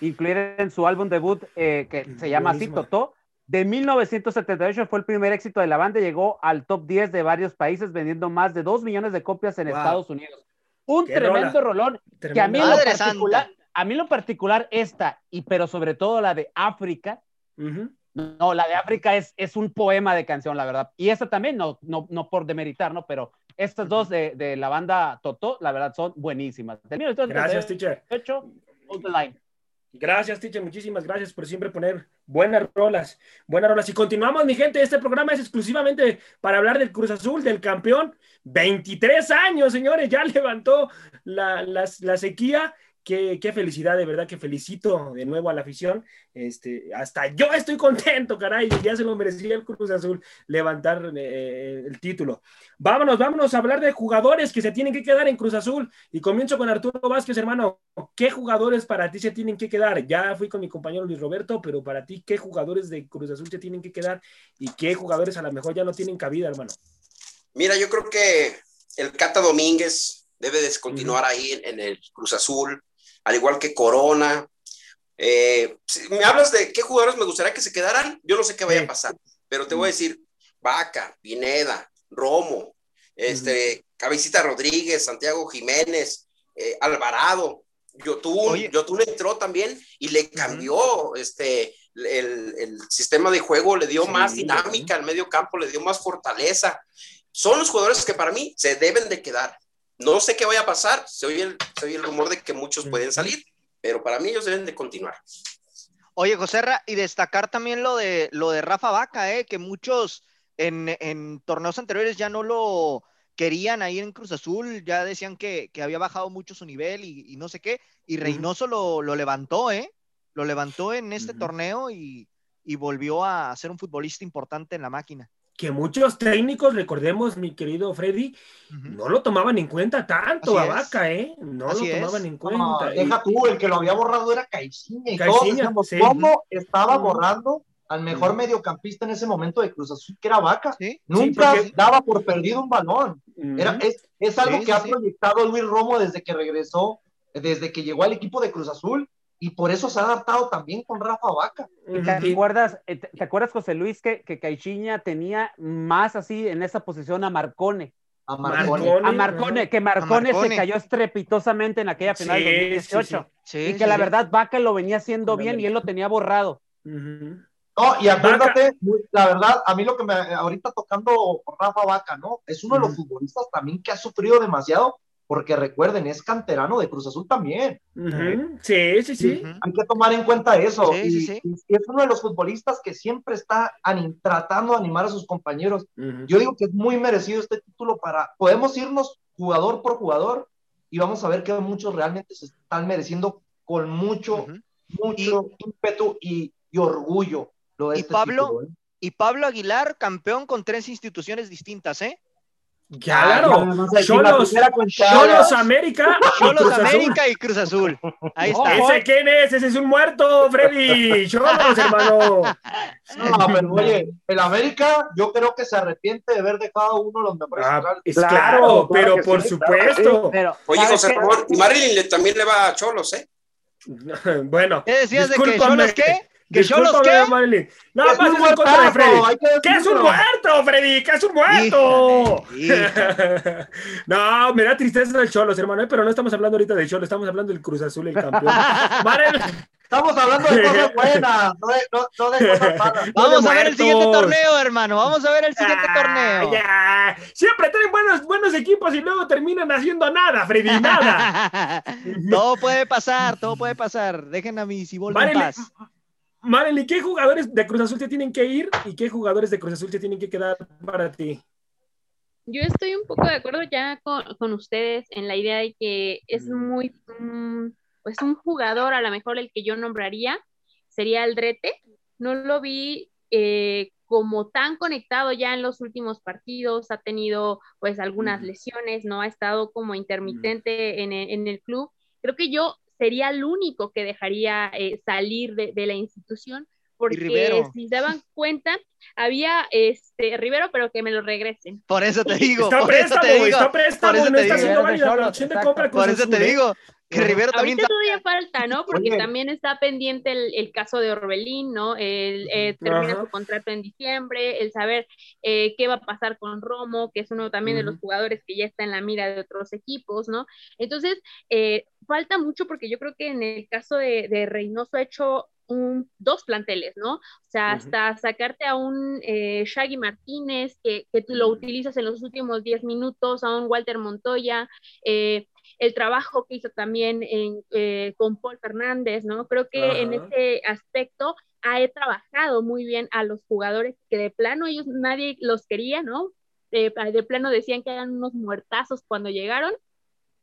incluida en su álbum debut eh, que se llama así Buenísima. Totó. De 1978 fue el primer éxito de la banda llegó al top 10 de varios países vendiendo más de 2 millones de copias en Wow. Estados Unidos. Un Qué tremendo rola. rolón que a mí en lo particular, a mí en lo particular esta y pero sobre todo la de África, Ujú. No, la de África es, es un poema de canción, la verdad. Y esta también, no, no, no por demeritar, ¿no? Pero estas dos de, de la banda Totó, la verdad, son buenísimas. Gracias, teacher. 1978, Hold the Line. Gracias, teacher. Muchísimas gracias por siempre poner buenas rolas. Buenas rolas. Y continuamos, mi gente. Este programa es exclusivamente para hablar del Cruz Azul, del campeón. 23 años, señores. Ya levantó la, la- la sequía. Qué, qué felicidad, de verdad que felicito de nuevo a la afición. Este, hasta yo estoy contento, caray. Ya se lo merecía el Cruz Azul levantar eh, el título. Vámonos, vámonos a hablar de jugadores que se tienen que quedar en Cruz Azul. Y comienzo con Arturo Vázquez, hermano. ¿Qué jugadores para ti se tienen que quedar? Ya fui con mi compañero Luis Roberto, pero para ti, ¿qué jugadores de Cruz Azul se tienen que quedar? ¿Y qué jugadores a lo mejor ya no tienen cabida, hermano? Mira, yo creo que el Cata Domínguez debe de continuar ahí en, en el Cruz Azul, al igual que Corona. Eh, si me hablas de qué jugadores me gustaría que se quedaran, yo no sé qué vaya a pasar, pero te voy a decir Vaca, Pineda, Romo, este, Cabecita Rodríguez, Santiago Jiménez, eh, Alvarado, Yotun. Yotun entró también y le cambió este, el, el sistema de juego, le dio Sí, más dinámica al medio campo, le dio más fortaleza. Son los jugadores que para mí se deben de quedar. No sé qué vaya a pasar, se oye el, se oye el rumor de que muchos pueden salir, pero para mí ellos deben de continuar. Oye, Joserra, y destacar también lo de lo de Rafa Vaca, eh, que muchos en, en torneos anteriores ya no lo querían ahí en Cruz Azul, ya decían que, que había bajado mucho su nivel y, y no sé qué, y Reynoso lo, lo levantó, ¿eh? Lo levantó en este torneo y, y volvió a ser un futbolista importante en la máquina. Que muchos técnicos, recordemos, mi querido Freddy, no lo tomaban en cuenta tanto Así a. Vaca, ¿eh? No Así lo es. tomaban en No, cuenta. deja Y- tú, el que lo había borrado era Caixinha y Caixinha, todos decíamos, sí. ¿cómo estaba borrando al mejor mediocampista en ese momento de Cruz Azul, que era Vaca? ¿Sí? Nunca porque- daba por perdido un balón. Era, es, es algo Sí, que sí, ha sí. proyectado Luis Romo desde que regresó, desde que llegó al equipo de Cruz Azul, y por eso se ha adaptado también con Rafa Vaca. ¿Y ¿Te acuerdas, eh, te, acuerdas, José Luis, que, que Caixinha tenía más así en esa posición a Marcone? A Marcone, que Marcone, Marcone. se cayó estrepitosamente en aquella final Sí, de 2018. sí, Sí, Y sí, que la verdad Vaca lo venía haciendo bien y él lo tenía borrado. No, y acuérdate, la verdad, a mí lo que me, ahorita tocando Rafa Vaca, ¿no? Es uno de los futbolistas también que ha sufrido demasiado, porque recuerden, es canterano de Cruz Azul también. Ujú. Sí, sí, sí. Ujú. Hay que tomar en cuenta eso. Sí, y, sí, sí. y es uno de los futbolistas que siempre está ani- tratando de animar a sus compañeros. Ujú. Yo digo que es muy merecido este título para, podemos irnos jugador por jugador y vamos a ver que muchos realmente se están mereciendo con mucho, mucho ímpetu y, y orgullo. Lo de Y este Pablo, título, ¿eh? Y Pablo Aguilar, campeón con tres instituciones distintas, ¿eh? Claro. Cholos, Cholos América y Cholos Cruz Azul. América y Cruz Azul. Ahí está. ¿Ese quién es? Ese es un muerto, Freddy. Cholos, hermano. No, pero oye, el América, yo creo que se arrepiente de haber dejado uno de los mejores Ah, Claro, pero por sí, claro que supuesto. Pero, Oye, ¿sabes José? Ramón, y Marilyn también le va a Cholos, ¿eh? Bueno, ¿Qué decías de que Cholos qué? ¿Que Cholos discúlpame, qué? Marilyn. Nada Es un contra de Freddy. que ¿Qué es un muerto, Freddy? ¿Qué es un muerto? Híjole, no, me da tristeza del Cholos, hermano, ¿eh? pero no estamos hablando ahorita de Cholos, estamos hablando del Cruz Azul, el campeón. Marilyn, Estamos hablando de cosas buenas, no de, no, no de cosas malas. Vamos a ver el siguiente torneo, hermano. Vamos a ver el siguiente Ah, torneo. ya. Siempre traen buenos, buenos equipos y luego terminan haciendo nada, Freddy, nada. todo puede pasar, todo puede pasar. Dejen a mi Ciboldo en paz. Marilyn, ¿qué jugadores de Cruz Azul te tienen que ir y qué jugadores de Cruz Azul te tienen que quedar para ti? Yo estoy un poco de acuerdo ya con, con ustedes en la idea de que es muy, mm, pues un jugador a lo mejor el que yo nombraría sería Aldrete. No lo vi eh, como tan conectado ya en los últimos partidos, ha tenido pues algunas Ujú. lesiones, no ha estado como intermitente en, el- en el club. Creo que yo sería el único que dejaría eh, salir de, de la institución porque si se daban cuenta, había este Rivero, pero que me lo regresen. Por eso te digo. Está préstamo, te digo. está préstamo, por eso no te está haciendo válida la opción de compra Por eso te digo que. Rivero también Ahorita todavía falta, ¿no? Porque Oye. también está pendiente el, el caso de Orbelín, ¿no? El, eh, termina Ajá. su contrato en diciembre, el saber eh, qué va a pasar con Romo, que es uno también de los jugadores que ya está en la mira de otros equipos, ¿no? Entonces, eh, falta mucho porque yo creo que en el caso de, de Reynoso ha hecho un, dos planteles, ¿no? O sea, hasta sacarte a un eh, Shaggy Martínez, que, que tú lo utilizas en los últimos 10 minutos, a un Walter Montoya, eh, el trabajo que hizo también en, eh, con Paul Fernández, ¿no? Creo que en ese aspecto ha trabajado muy bien a los jugadores que de plano ellos nadie los quería, ¿no? Eh, de plano decían que eran unos muertazos cuando llegaron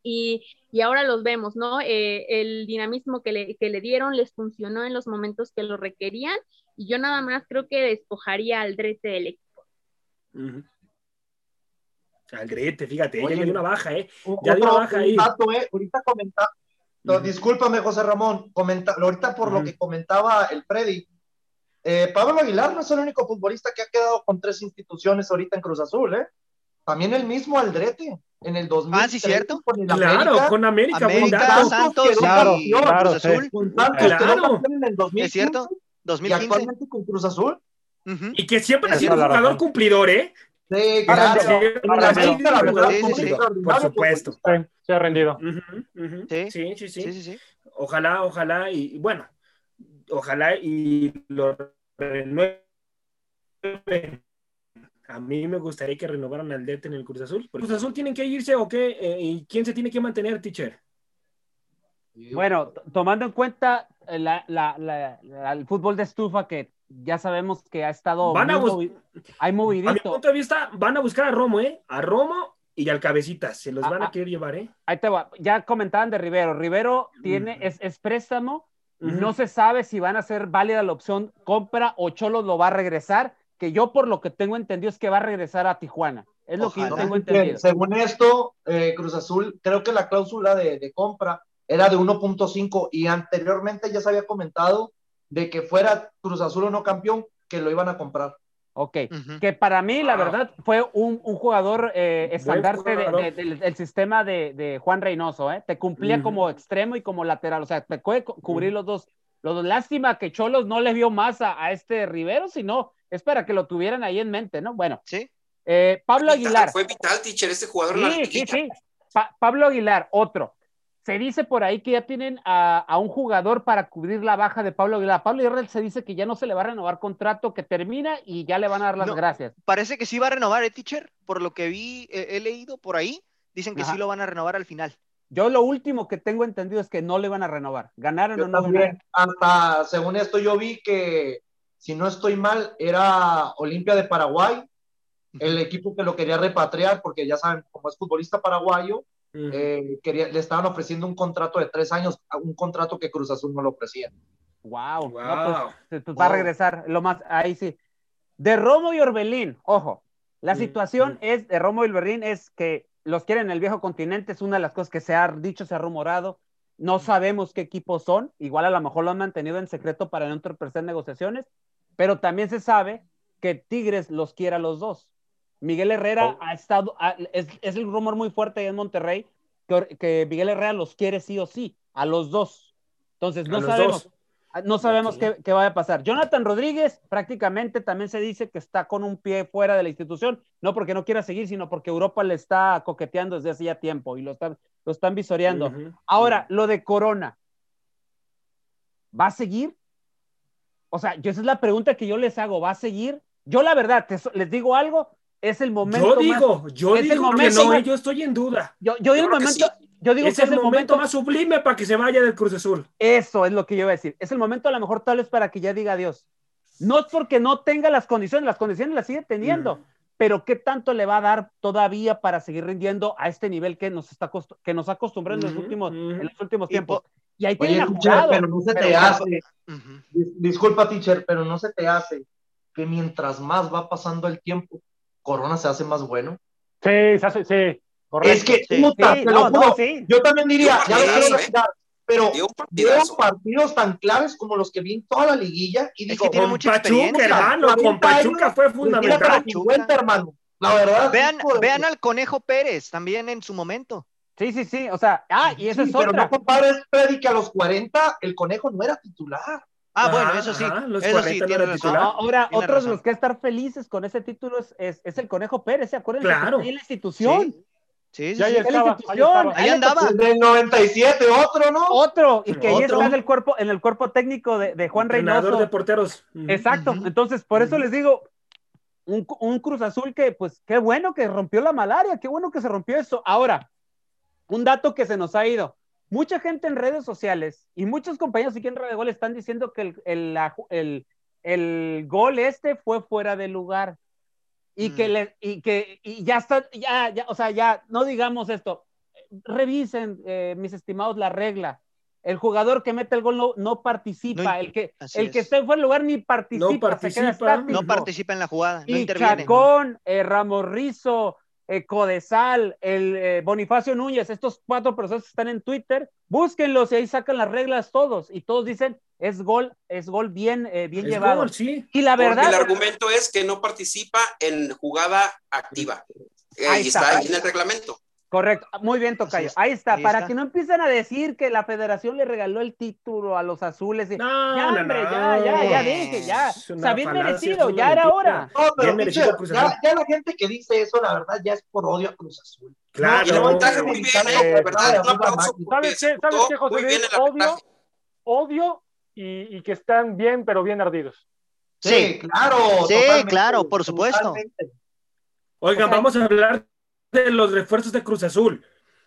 y, y ahora los vemos, ¿no? Eh, el dinamismo que le, que le dieron les funcionó en los momentos que lo requerían y yo nada más creo que despojaría al Drete del equipo. Ujú. Aldrete, fíjate, ella Oye. le dio una baja, ¿eh? Ya dio otro- baja un ahí. dato, eh, ahorita comenta, no, Ujú. discúlpame, José Ramón, comenta, ahorita por lo que comentaba el Freddy, eh, Pablo Aguilar no es el único futbolista que ha quedado con tres instituciones ahorita en Cruz Azul, ¿eh? También el mismo Aldrete, en el 2000. Ah, ¿sí, cierto? Con el Claro, América, con América, buen América, dato. Santos Claro, y claro, Cruz sí. Azul. con Santos Claro. quedó campeón en el 2015 Es cierto, y 2015. actualmente con Cruz Azul. Ujú. Y que siempre ha sido un jugador cumplidor, ¿eh? Sí, Ah, claro. Por pues, supuesto. se ha rendido. Sí. Sí, sí. Ojalá, ojalá, y bueno, ojalá y lo renueven. A mí me gustaría que renovaran al DT en el Cruz Azul. ¿Cruz Azul tienen que irse o qué? Eh, ¿Y quién se tiene que mantener, teacher? Bueno, tomando en cuenta eh, la- la- la- la- el fútbol de estufa que ya sabemos que ha estado Van a muy bus- movi- hay A mi movidito. punto de vista, van a buscar a Romo, ¿eh? A Romo y al Cabecitas. Se los Ah, van a ah. querer llevar, ¿eh? Ahí te va. Ya comentaban de Rivero. Rivero tiene, es, es préstamo. No se sabe si van a ser válida la opción compra o Cholos lo va a regresar. Que yo, por lo que tengo entendido, es que va a regresar a Tijuana. Es lo que yo tengo Bien, entendido. según esto, eh, Cruz Azul, creo que la cláusula de, de compra era de 1.5 y anteriormente ya se había comentado de que fuera Cruz Azul o no campeón, que lo iban a comprar. Ok. Que para mí, la Ah. verdad, fue un, un jugador eh, estandarte de- jugador. de- del, del sistema de, de Juan Reynoso, ¿eh? Te cumplía como extremo y como lateral, o sea, te puede cu- cubrir los dos. Los dos. Lástima que Cholos no le vio más a, a este Rivero, sino es para que lo tuvieran ahí en mente, ¿no? Bueno, Sí. eh, Pablo Vital, Aguilar. Fue vital, teacher, este jugador la Sí, sí, sí. Pa- Pablo Aguilar, otro. Se dice por ahí que ya tienen a, a un jugador para cubrir la baja de Pablo Aguilar. Pablo Aguilar se dice que ya no se le va a renovar contrato, que termina y ya le van a dar las No. gracias. Parece que sí va a renovar, ¿eh, teacher? Por lo que vi, eh, he leído por ahí, dicen que Ajá. sí lo van a renovar al final. Yo lo último que tengo entendido es que no le van a renovar. Ganaron o no también, ganaron. hasta según esto yo vi que, si no estoy mal, era Olimpia de Paraguay, el equipo que lo quería repatriar, porque ya saben, como es futbolista paraguayo, Eh, quería, le estaban ofreciendo un contrato de tres años, un contrato que Cruz Azul no lo ofrecía. Wow. Wow. No, pues, pues va a Wow. regresar. Lo más, ahí sí. De Romo y Orbelín, ojo. La Mm, situación mm. es, de Romo y Orbelín, es que los quieren en el viejo continente, es una de las cosas que se ha dicho, se ha rumorado. No sabemos qué equipos son, igual a lo mejor lo han mantenido en secreto para no entorpecer negociaciones, pero también se sabe que Tigres los quiere a los dos. Miguel Herrera Oh. ha estado, ha- es, es el rumor muy fuerte en Monterrey, que, que Miguel Herrera los quiere sí o sí, a los dos. Entonces, A no sabemos. dos. No sabemos qué, qué vaya a pasar. Jonathan Rodríguez prácticamente también se dice que está con un pie fuera de la institución, no porque no quiera seguir, sino porque Europa le está coqueteando desde hace ya tiempo y lo están, lo están visoreando. Ahora, lo de Corona, ¿va a seguir? O sea, yo esa es la pregunta que yo les hago, ¿va a seguir? Yo la verdad, te les digo algo, es el momento Yo más- digo, yo es el digo que momento no, más- eh, yo estoy en duda. yo, yo digo Yo el que momento, yo digo Es que es el el momento momento más sublime para que se vaya del Cruz Azul. Eso es lo que yo iba a decir. Es el momento a lo mejor tal vez para que ya diga adiós. No es porque no tenga las condiciones, las condiciones las sigue teniendo, Mm. pero ¿qué tanto le va a dar todavía para seguir rindiendo a este nivel que nos, está que nos ha acostumbrado en, los Ujú, últimos, ujú. en los últimos Y tiempos? po- Y ahí Oye, tienen a teacher, pero no se te pero- hace, Ujú. dis- disculpa, teacher, pero no se te hace que mientras más va pasando el tiempo, Corona se hace más bueno. Sí, se hace- sí, correcto. Es que, sí. puta, Sí, te no, lo juro, no, sí. yo también diría, ya lo quiero ¿eh? retirar. pero Dio un veo partidos tan claves como los que vi en toda la liguilla y Es digo, que tiene Con mucha Pachuca, experiencia. hermano, con 40 Pachuca años, fue fundamental. 50, hermano. La verdad. Vean, vean al Conejo Pérez también en su momento. Sí, sí, sí. O sea, ah, y eso Sí, es pero otra. no compares Freddy que a los 40 el conejo no era titular. Ah, Ajá, bueno, eso sí. ajá, los eso 40 sí, tiene razón. Ah, Ahora, Tiene otros de razón. los que estar felices con ese título es, es, es el Conejo Pérez. ¿Se acuerdan? Claro. ahí en la institución. Sí, sí, Ya, sí. ya En estaba, ahí estaba. Ahí andaba. Desde el 97, otro, ¿no? Otro, y que ahí Otro. está en el cuerpo, en el cuerpo técnico de, de Juan Entrenador Reynoso. de porteros. Exacto. Entonces, por eso les digo, un, un Cruz Azul que, pues, qué bueno que rompió la malaria, qué bueno que se rompió eso. Ahora, un dato que se nos ha ido. Mucha gente en redes sociales y muchos compañeros aquí en Radio Gol están diciendo que el, el, el- el gol este fue fuera de lugar. Y Mm. que le, y que y ya está, ya, ya, o sea, ya, no digamos esto. Revisen, eh, mis estimados, la regla. El jugador que mete el gol no, no participa. No, el que, el que es. está en fuera de lugar ni participa. se queda participa. No participa en la jugada, no y interviene. Chacón, eh, Ramos Rizo, eh, Codesal, el eh, Bonifacio Núñez, estos cuatro personas que están en Twitter, búsquenlos y ahí sacan las reglas todos. Y todos dicen, es gol, es gol bien, eh, bien Es llevado. gol, sí. Y la Porque verdad, el argumento es que no participa en jugada activa. Eh, Ahí y está. está ahí en el reglamento. Correcto, muy bien, Tocayo. Ahí está, ahí para está. que no empiecen a decir que la federación le regaló el título a los azules. y- No, ya, no, hombre, no. ya, ya, ya deje, ya. O sea, bien falacia, merecido, ya era hora. No, pero merecido Cruz ya, Azul. ya la gente que dice eso, la verdad, ya es por odio a Cruz Azul. Claro. Y arbitraje muy bien, eh, de verdad, un aplauso ¿Sabes qué? ¿Sabes qué, José Luis? Odio, odio y, y que están bien, pero bien ardidos. Sí, claro. Sí, claro, por supuesto. totalmente. Oigan, O sea, vamos a hablar de los refuerzos de Cruz Azul.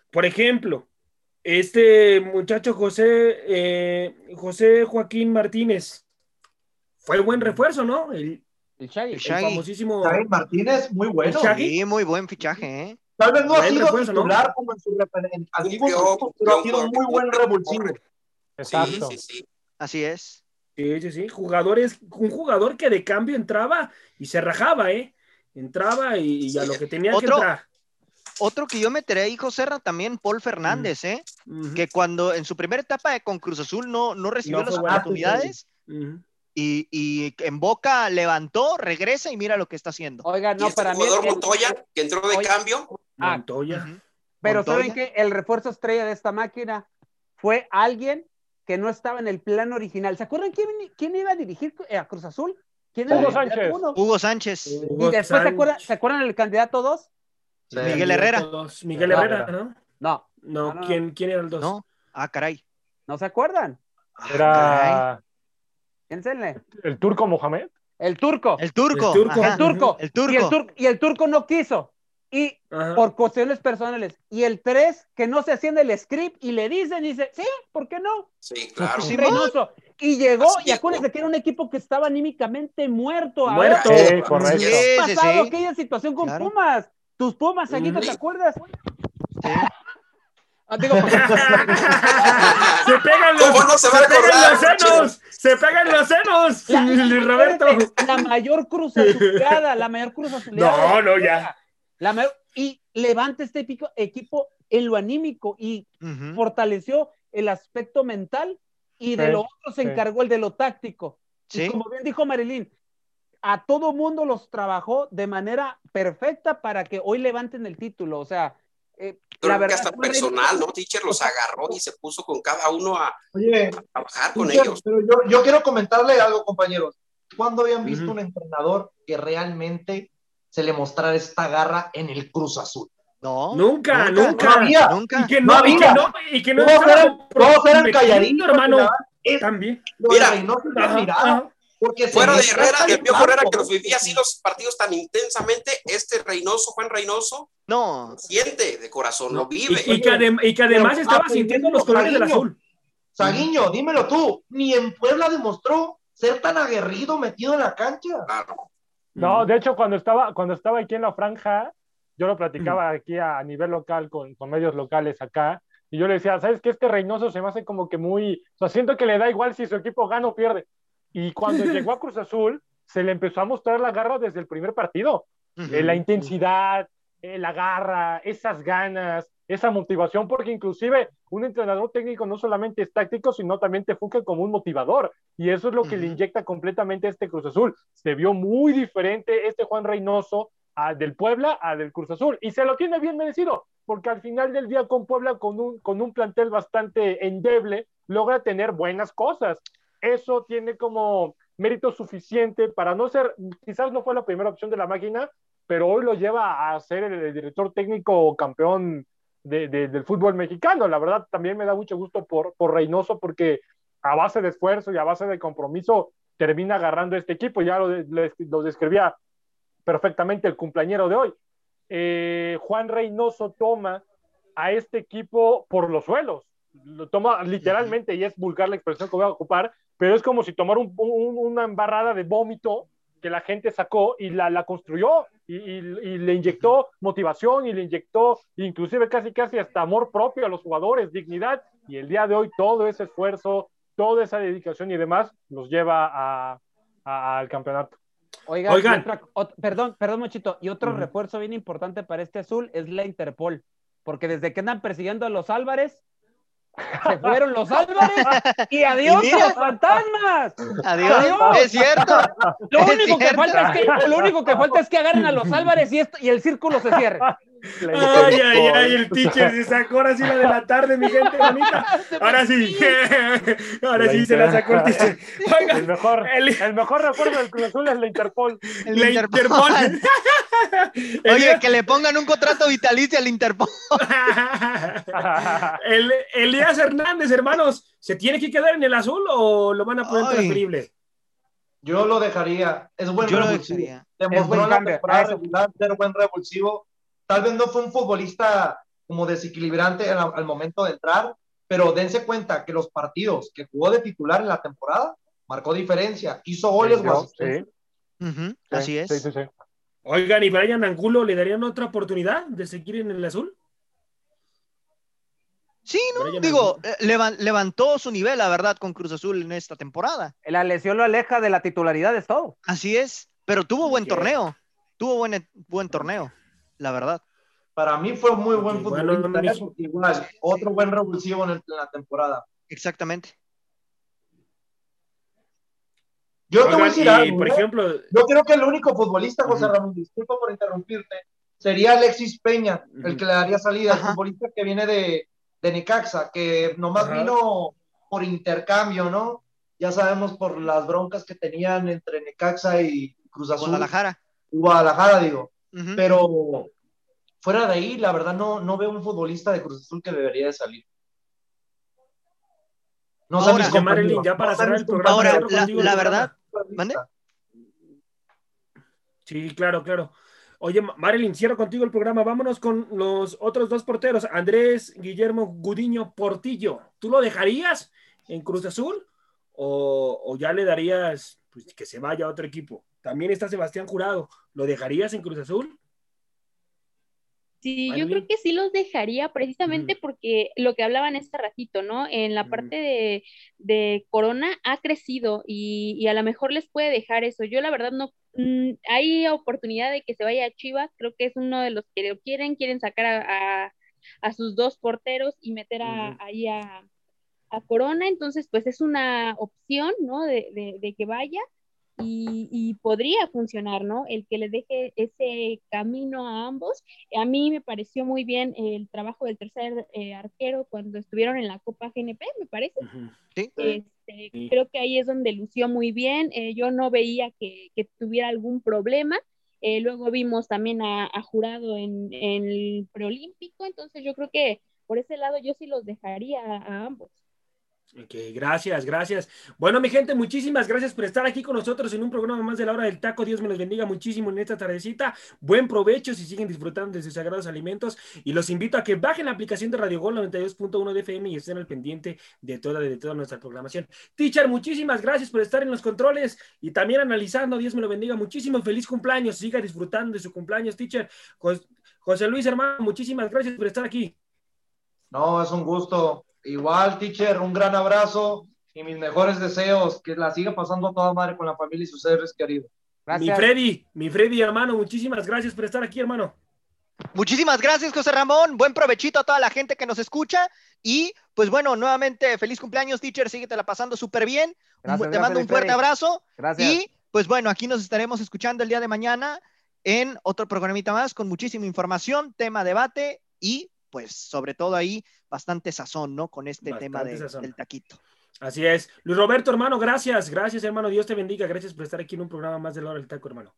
Por ejemplo, este muchacho José, eh, José Joaquín Martínez fue buen refuerzo, ¿no? El, El Shaggy. El Shaggy. famosísimo. Javier Martínez, muy bueno. Shaggy. Sí, muy buen fichaje, ¿eh? Tal vez no ha sido refuerzo, ¿no? titular como en su referente, así Cumplió, como su- pero ha sido muy buen revulsivo. Exacto. Sí, sí, sí. Así es. Sí, sí, sí. Jugadores, un jugador que de cambio entraba y se rajaba, ¿eh? Entraba y, y a lo que tenía Otro- que entrar. Otro que yo meteré ahí, José Serra, también Paul Fernández, ¿eh? Ujú, Que cuando en su primera etapa de con Cruz Azul no, no recibió No las oportunidades y, y en Boca levantó, regresa y mira lo que está haciendo. Oigan, Y no, este para mí. jugador el- Montoya, que entró de cambio, Ah, Montoya. Pero Montoya. ¿saben qué? El refuerzo estrella de esta máquina fue alguien que no estaba en el plan original. ¿Se acuerdan quién, quién iba a dirigir eh, a Cruz Azul? ¿Quién era Hugo Sánchez. uno? Hugo Sánchez. Hugo Y después, ¿se acuerdan, ¿se acuerdan el candidato dos? Sí. Miguel Herrera. Miguel No, Herrera, ¿no? No, No, No, no, no. ¿quién, ¿quién era el dos? ¿No? Ah, caray. ¿no se acuerdan? Ah, caray. Era Piénsenle. el turco Mohamed. El turco. El turco. El turco. El turco. El Y el, turco. tur- y el turco no quiso. Y Ajá. por cuestiones personales. Y el tres, que no se hacía en el script y le dicen, dice, sí, ¿por qué no? sí, claro. Sí, Reynoso. Y llegó, Así y acuérdense que era un equipo que estaba anímicamente muerto. Muerto. Sí, correcto. Sí, ¿qué ha sí, pasado sí. aquella situación con Claro. Pumas? Tus Pumas, Saguito, Ujú. ¿te acuerdas? Sí. Ah, digo, se pegan los, ¿Cómo no se a pegan los senos, se pegan los senos, la, Roberto. la mayor cruz azuleada, la mayor cruz azuleada. No, no, ya. La mayor- y levanta este pico- equipo en lo anímico y Ujú. fortaleció el aspecto mental y de Sí, lo otro se sí. encargó el de lo táctico. Sí. Y como bien dijo Marilyn, a todo mundo los trabajó de manera perfecta para que hoy levanten el título. O sea, eh, Creo la que verdad hasta fue personal, ¿no? Teacher los agarró y se puso con cada uno a, Oye, a trabajar con teacher, ellos. pero yo, yo quiero comentarle algo, compañeros. ¿Cuándo habían visto Ujú. un entrenador que realmente se le mostrara esta garra en el Cruz Azul? No. Nunca, No nunca. había. Nunca. Y que No no, y que había. no, y que no Todos eran, todos eran calladitos, hermano. Es También. Mira. Reynoso se. Porque Fuera de Herrera, hasta el el Piojo Herrera que los vivía así los partidos tan intensamente, este Reynoso, Juan Reynoso, No. siente de corazón, lo vive. y que, adem- y que además Pero, estaba sintiendo los colores del azul. Saguiño, dímelo tú, ni en Puebla demostró ser tan aguerrido metido en la cancha. Claro. No, de hecho, cuando estaba, cuando estaba aquí en la franja, yo lo platicaba aquí a, a nivel local con, con medios locales acá, y yo le decía, ¿sabes qué? Este Reynoso se me hace como que muy, o sea, siento que le da igual si su equipo gana o pierde. Y cuando llegó a Cruz Azul, se le empezó a mostrar la garra desde el primer partido. Eh, la intensidad, eh, la garra, esas ganas, esa motivación, porque inclusive un entrenador técnico no solamente es táctico, sino también te funge como un motivador, y eso es lo que le inyecta completamente este Cruz Azul. Se vio muy diferente este Juan Reynoso a, del Puebla a del Cruz Azul, y se lo tiene bien merecido, porque al final del día con Puebla, con un, con un plantel bastante endeble, logra tener buenas cosas. Eso tiene como mérito suficiente para no ser, quizás no fue la primera opción de la máquina, pero hoy lo lleva a ser el, director técnico campeón de, del fútbol mexicano. La verdad, también me da mucho gusto por, por Reynoso porque a base de esfuerzo y a base de compromiso termina agarrando este equipo. Ya lo, lo describía perfectamente el cumpleañero de hoy. Eh, Juan Reynoso toma a este equipo por los suelos. Lo toma literalmente, y es vulgar la expresión que voy a ocupar, pero es como si tomara un, una embarrada de vómito que la gente sacó y la, la construyó y, y, le inyectó motivación y le inyectó inclusive casi casi hasta amor propio a los jugadores, dignidad y el día de hoy todo ese esfuerzo, toda esa dedicación y demás los lleva al campeonato. Oigan, perdón, perdón, Mochito, y otro refuerzo bien importante para este azul es la Interpol, porque desde que andan persiguiendo a los Álvarez, se fueron los Álvarez y adiós a los fantasmas. Adiós. Es cierto. Lo único, Que falta es que, lo único que falta es que agarren a los Álvarez y, esto, y el círculo se cierre. Ay, ay, ay, el teacher se sacó ahora sí la de la tarde, mi gente bonita. Ahora sí, ahora sí se la sacó el teacher. Oiga, el, mejor, el... mejor recuerdo del Cruz Azul es la Interpol. la Interpol. Oye, que le pongan un contrato vitalicio al Interpol. el, Elías Hernández, hermanos, ¿se tiene que quedar en el azul o lo van a poner transferible? Yo lo dejaría. Es buen Yo revulsivo. Demostró es buen la temporada regular ser buen revulsivo Tal vez no fue un futbolista como desequilibrante al, momento de entrar, pero dense cuenta que los partidos que jugó de titular en la temporada marcó diferencia, hizo goles. Así es. Oigan, ¿y Brian Angulo le darían otra oportunidad de seguir en el azul? Sí, no, digo, eh, levantó su nivel, la verdad, con Cruz Azul en esta temporada. La lesión lo aleja de la titularidad, es todo. Así es, pero tuvo buen torneo, tuvo buen, buen torneo la verdad. Para mí fue muy buen futbolista, igual, otro buen revulsivo en, la temporada. Exactamente. Yo te voy a decir algo, por ¿eh? ejemplo, yo creo que el único futbolista, José Ramón, disculpa por interrumpirte, sería Alexis Peña, el que le daría salida, el futbolista que viene de, de Necaxa, que nomás vino por intercambio, ¿no? Ya sabemos por las broncas que tenían entre Necaxa y Cruz Azul. Guadalajara. Guadalajara, digo. Pero fuera de ahí, la verdad, no, no veo un futbolista de Cruz Azul que debería de salir. No ahora, ya para cerrar el programa. Ahora, la, verdad, Sí, claro, claro. Oye, Marilyn, cierro contigo el programa. Vámonos con los otros dos porteros. Andrés Guillermo Gudiño Portillo. ¿Tú lo dejarías en Cruz Azul? ¿O, o ya le darías pues, que se vaya a otro equipo? También está Sebastián Jurado. ¿Lo dejarías en Cruz Azul? Sí, yo creo que sí los dejaría precisamente porque lo que hablaban este ratito, ¿no? En la parte de, Corona ha crecido y, a lo mejor les puede dejar eso. Yo la verdad no, mm, hay oportunidad de que se vaya a Chivas, creo que es uno de los que lo quieren, quieren sacar a, sus dos porteros y meter ahí a, Corona, entonces pues es una opción, ¿no? de que vaya y, podría funcionar, ¿no? El que le deje ese camino a ambos. A mí me pareció muy bien el trabajo del tercer eh, arquero cuando estuvieron en la Copa GNP, me parece. Este, creo que ahí es donde lució muy bien. Eh, yo no veía que, tuviera algún problema. Eh, luego vimos también a, Jurado en, el preolímpico, entonces yo creo que por ese lado yo sí los dejaría a ambos. Gracias, gracias. Bueno, mi gente, muchísimas gracias por estar aquí con nosotros en un programa más de la hora del taco. Dios me los bendiga muchísimo en esta tardecita. Buen provecho si siguen disfrutando de sus sagrados alimentos. Y los invito a que bajen la aplicación de Radio Gol 92.1 de FM y estén al pendiente de toda nuestra programación. Teacher, muchísimas gracias por estar en los controles y también analizando. Dios me lo bendiga muchísimo. Feliz cumpleaños. Siga disfrutando de su cumpleaños, teacher. José Luis, hermano, muchísimas gracias por estar aquí. No, es un gusto. Igual, teacher, un gran abrazo y mis mejores deseos. Que la siga pasando a toda madre con la familia y sus seres queridos. Mi Freddy, mi Freddy, hermano, muchísimas gracias por estar aquí, hermano. Muchísimas gracias, José Ramón. Buen provechito a toda la gente que nos escucha. Y pues bueno, nuevamente, feliz cumpleaños, teacher. Síguetela pasando súper bien. Gracias, Te gracias, mando un fuerte Freddy. abrazo. Gracias. Y pues bueno, aquí nos estaremos escuchando el día de mañana en otro programita más con muchísima información, tema, debate y pues sobre todo ahí bastante sazón, ¿no? Con este Bastante tema de- del taquito. Así es. Luis Roberto, hermano, gracias. Gracias, hermano. Dios te bendiga. Gracias por estar aquí en un programa más de la hora del taco, hermano.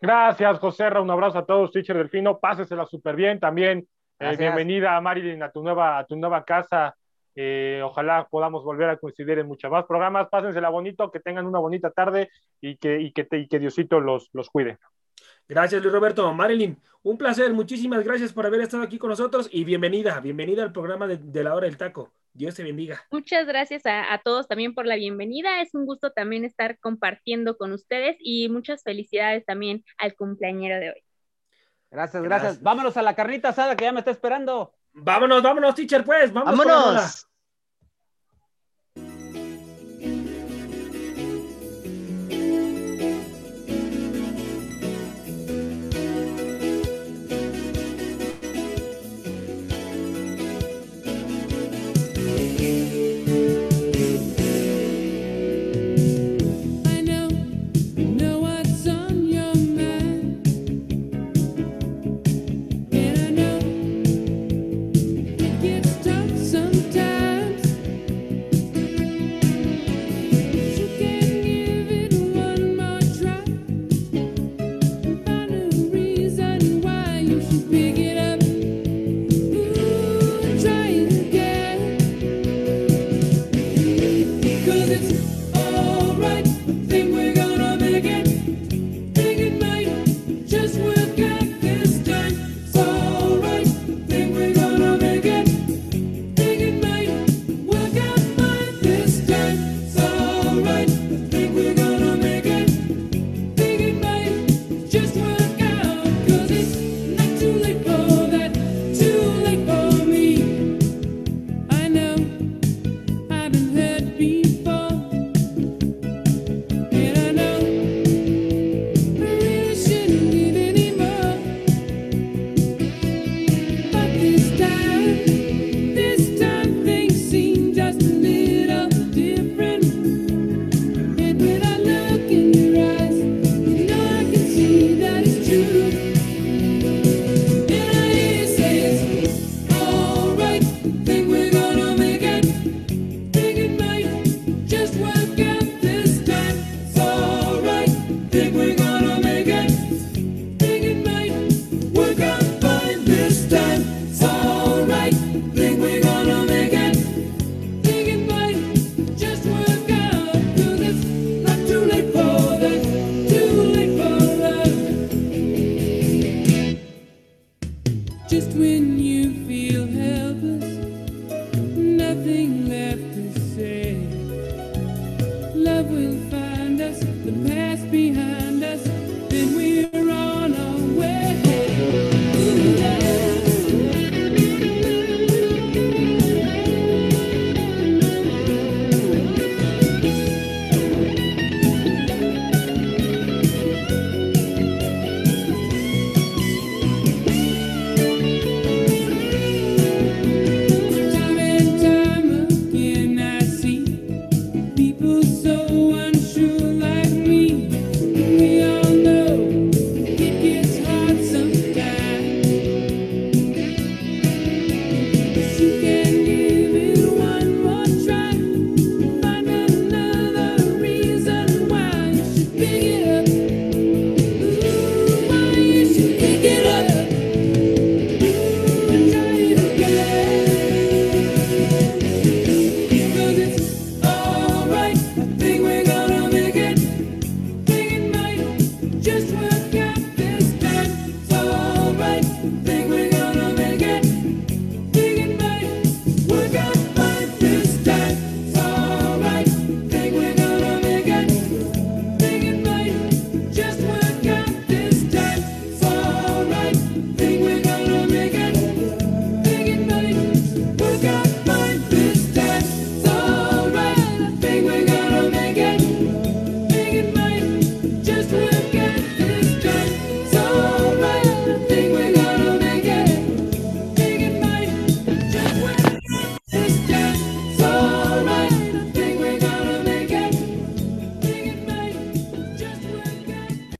Gracias, José Ra. Un abrazo a todos, teacher Delfino. Pásesela súper bien. También eh, bienvenida a Marilyn a tu nueva, a tu nueva casa. Eh, ojalá podamos volver a coincidir en muchos más programas. Pásensela bonito, que tengan una bonita tarde y que, y que, te- y que Diosito los, los cuide. Gracias, Luis Roberto. Marilyn, un placer. Muchísimas gracias por haber estado aquí con nosotros y bienvenida, bienvenida al programa de, de la hora del taco. Dios te bendiga. Muchas gracias a, a todos también por la bienvenida. Es un gusto también estar compartiendo con ustedes y muchas felicidades también al cumpleañero de hoy. Gracias, Gracias. gracias. Vámonos a la carnita asada que ya me está esperando. Vámonos, vámonos, teacher, pues. Vamos con la rola. ¡Vámonos! We'll.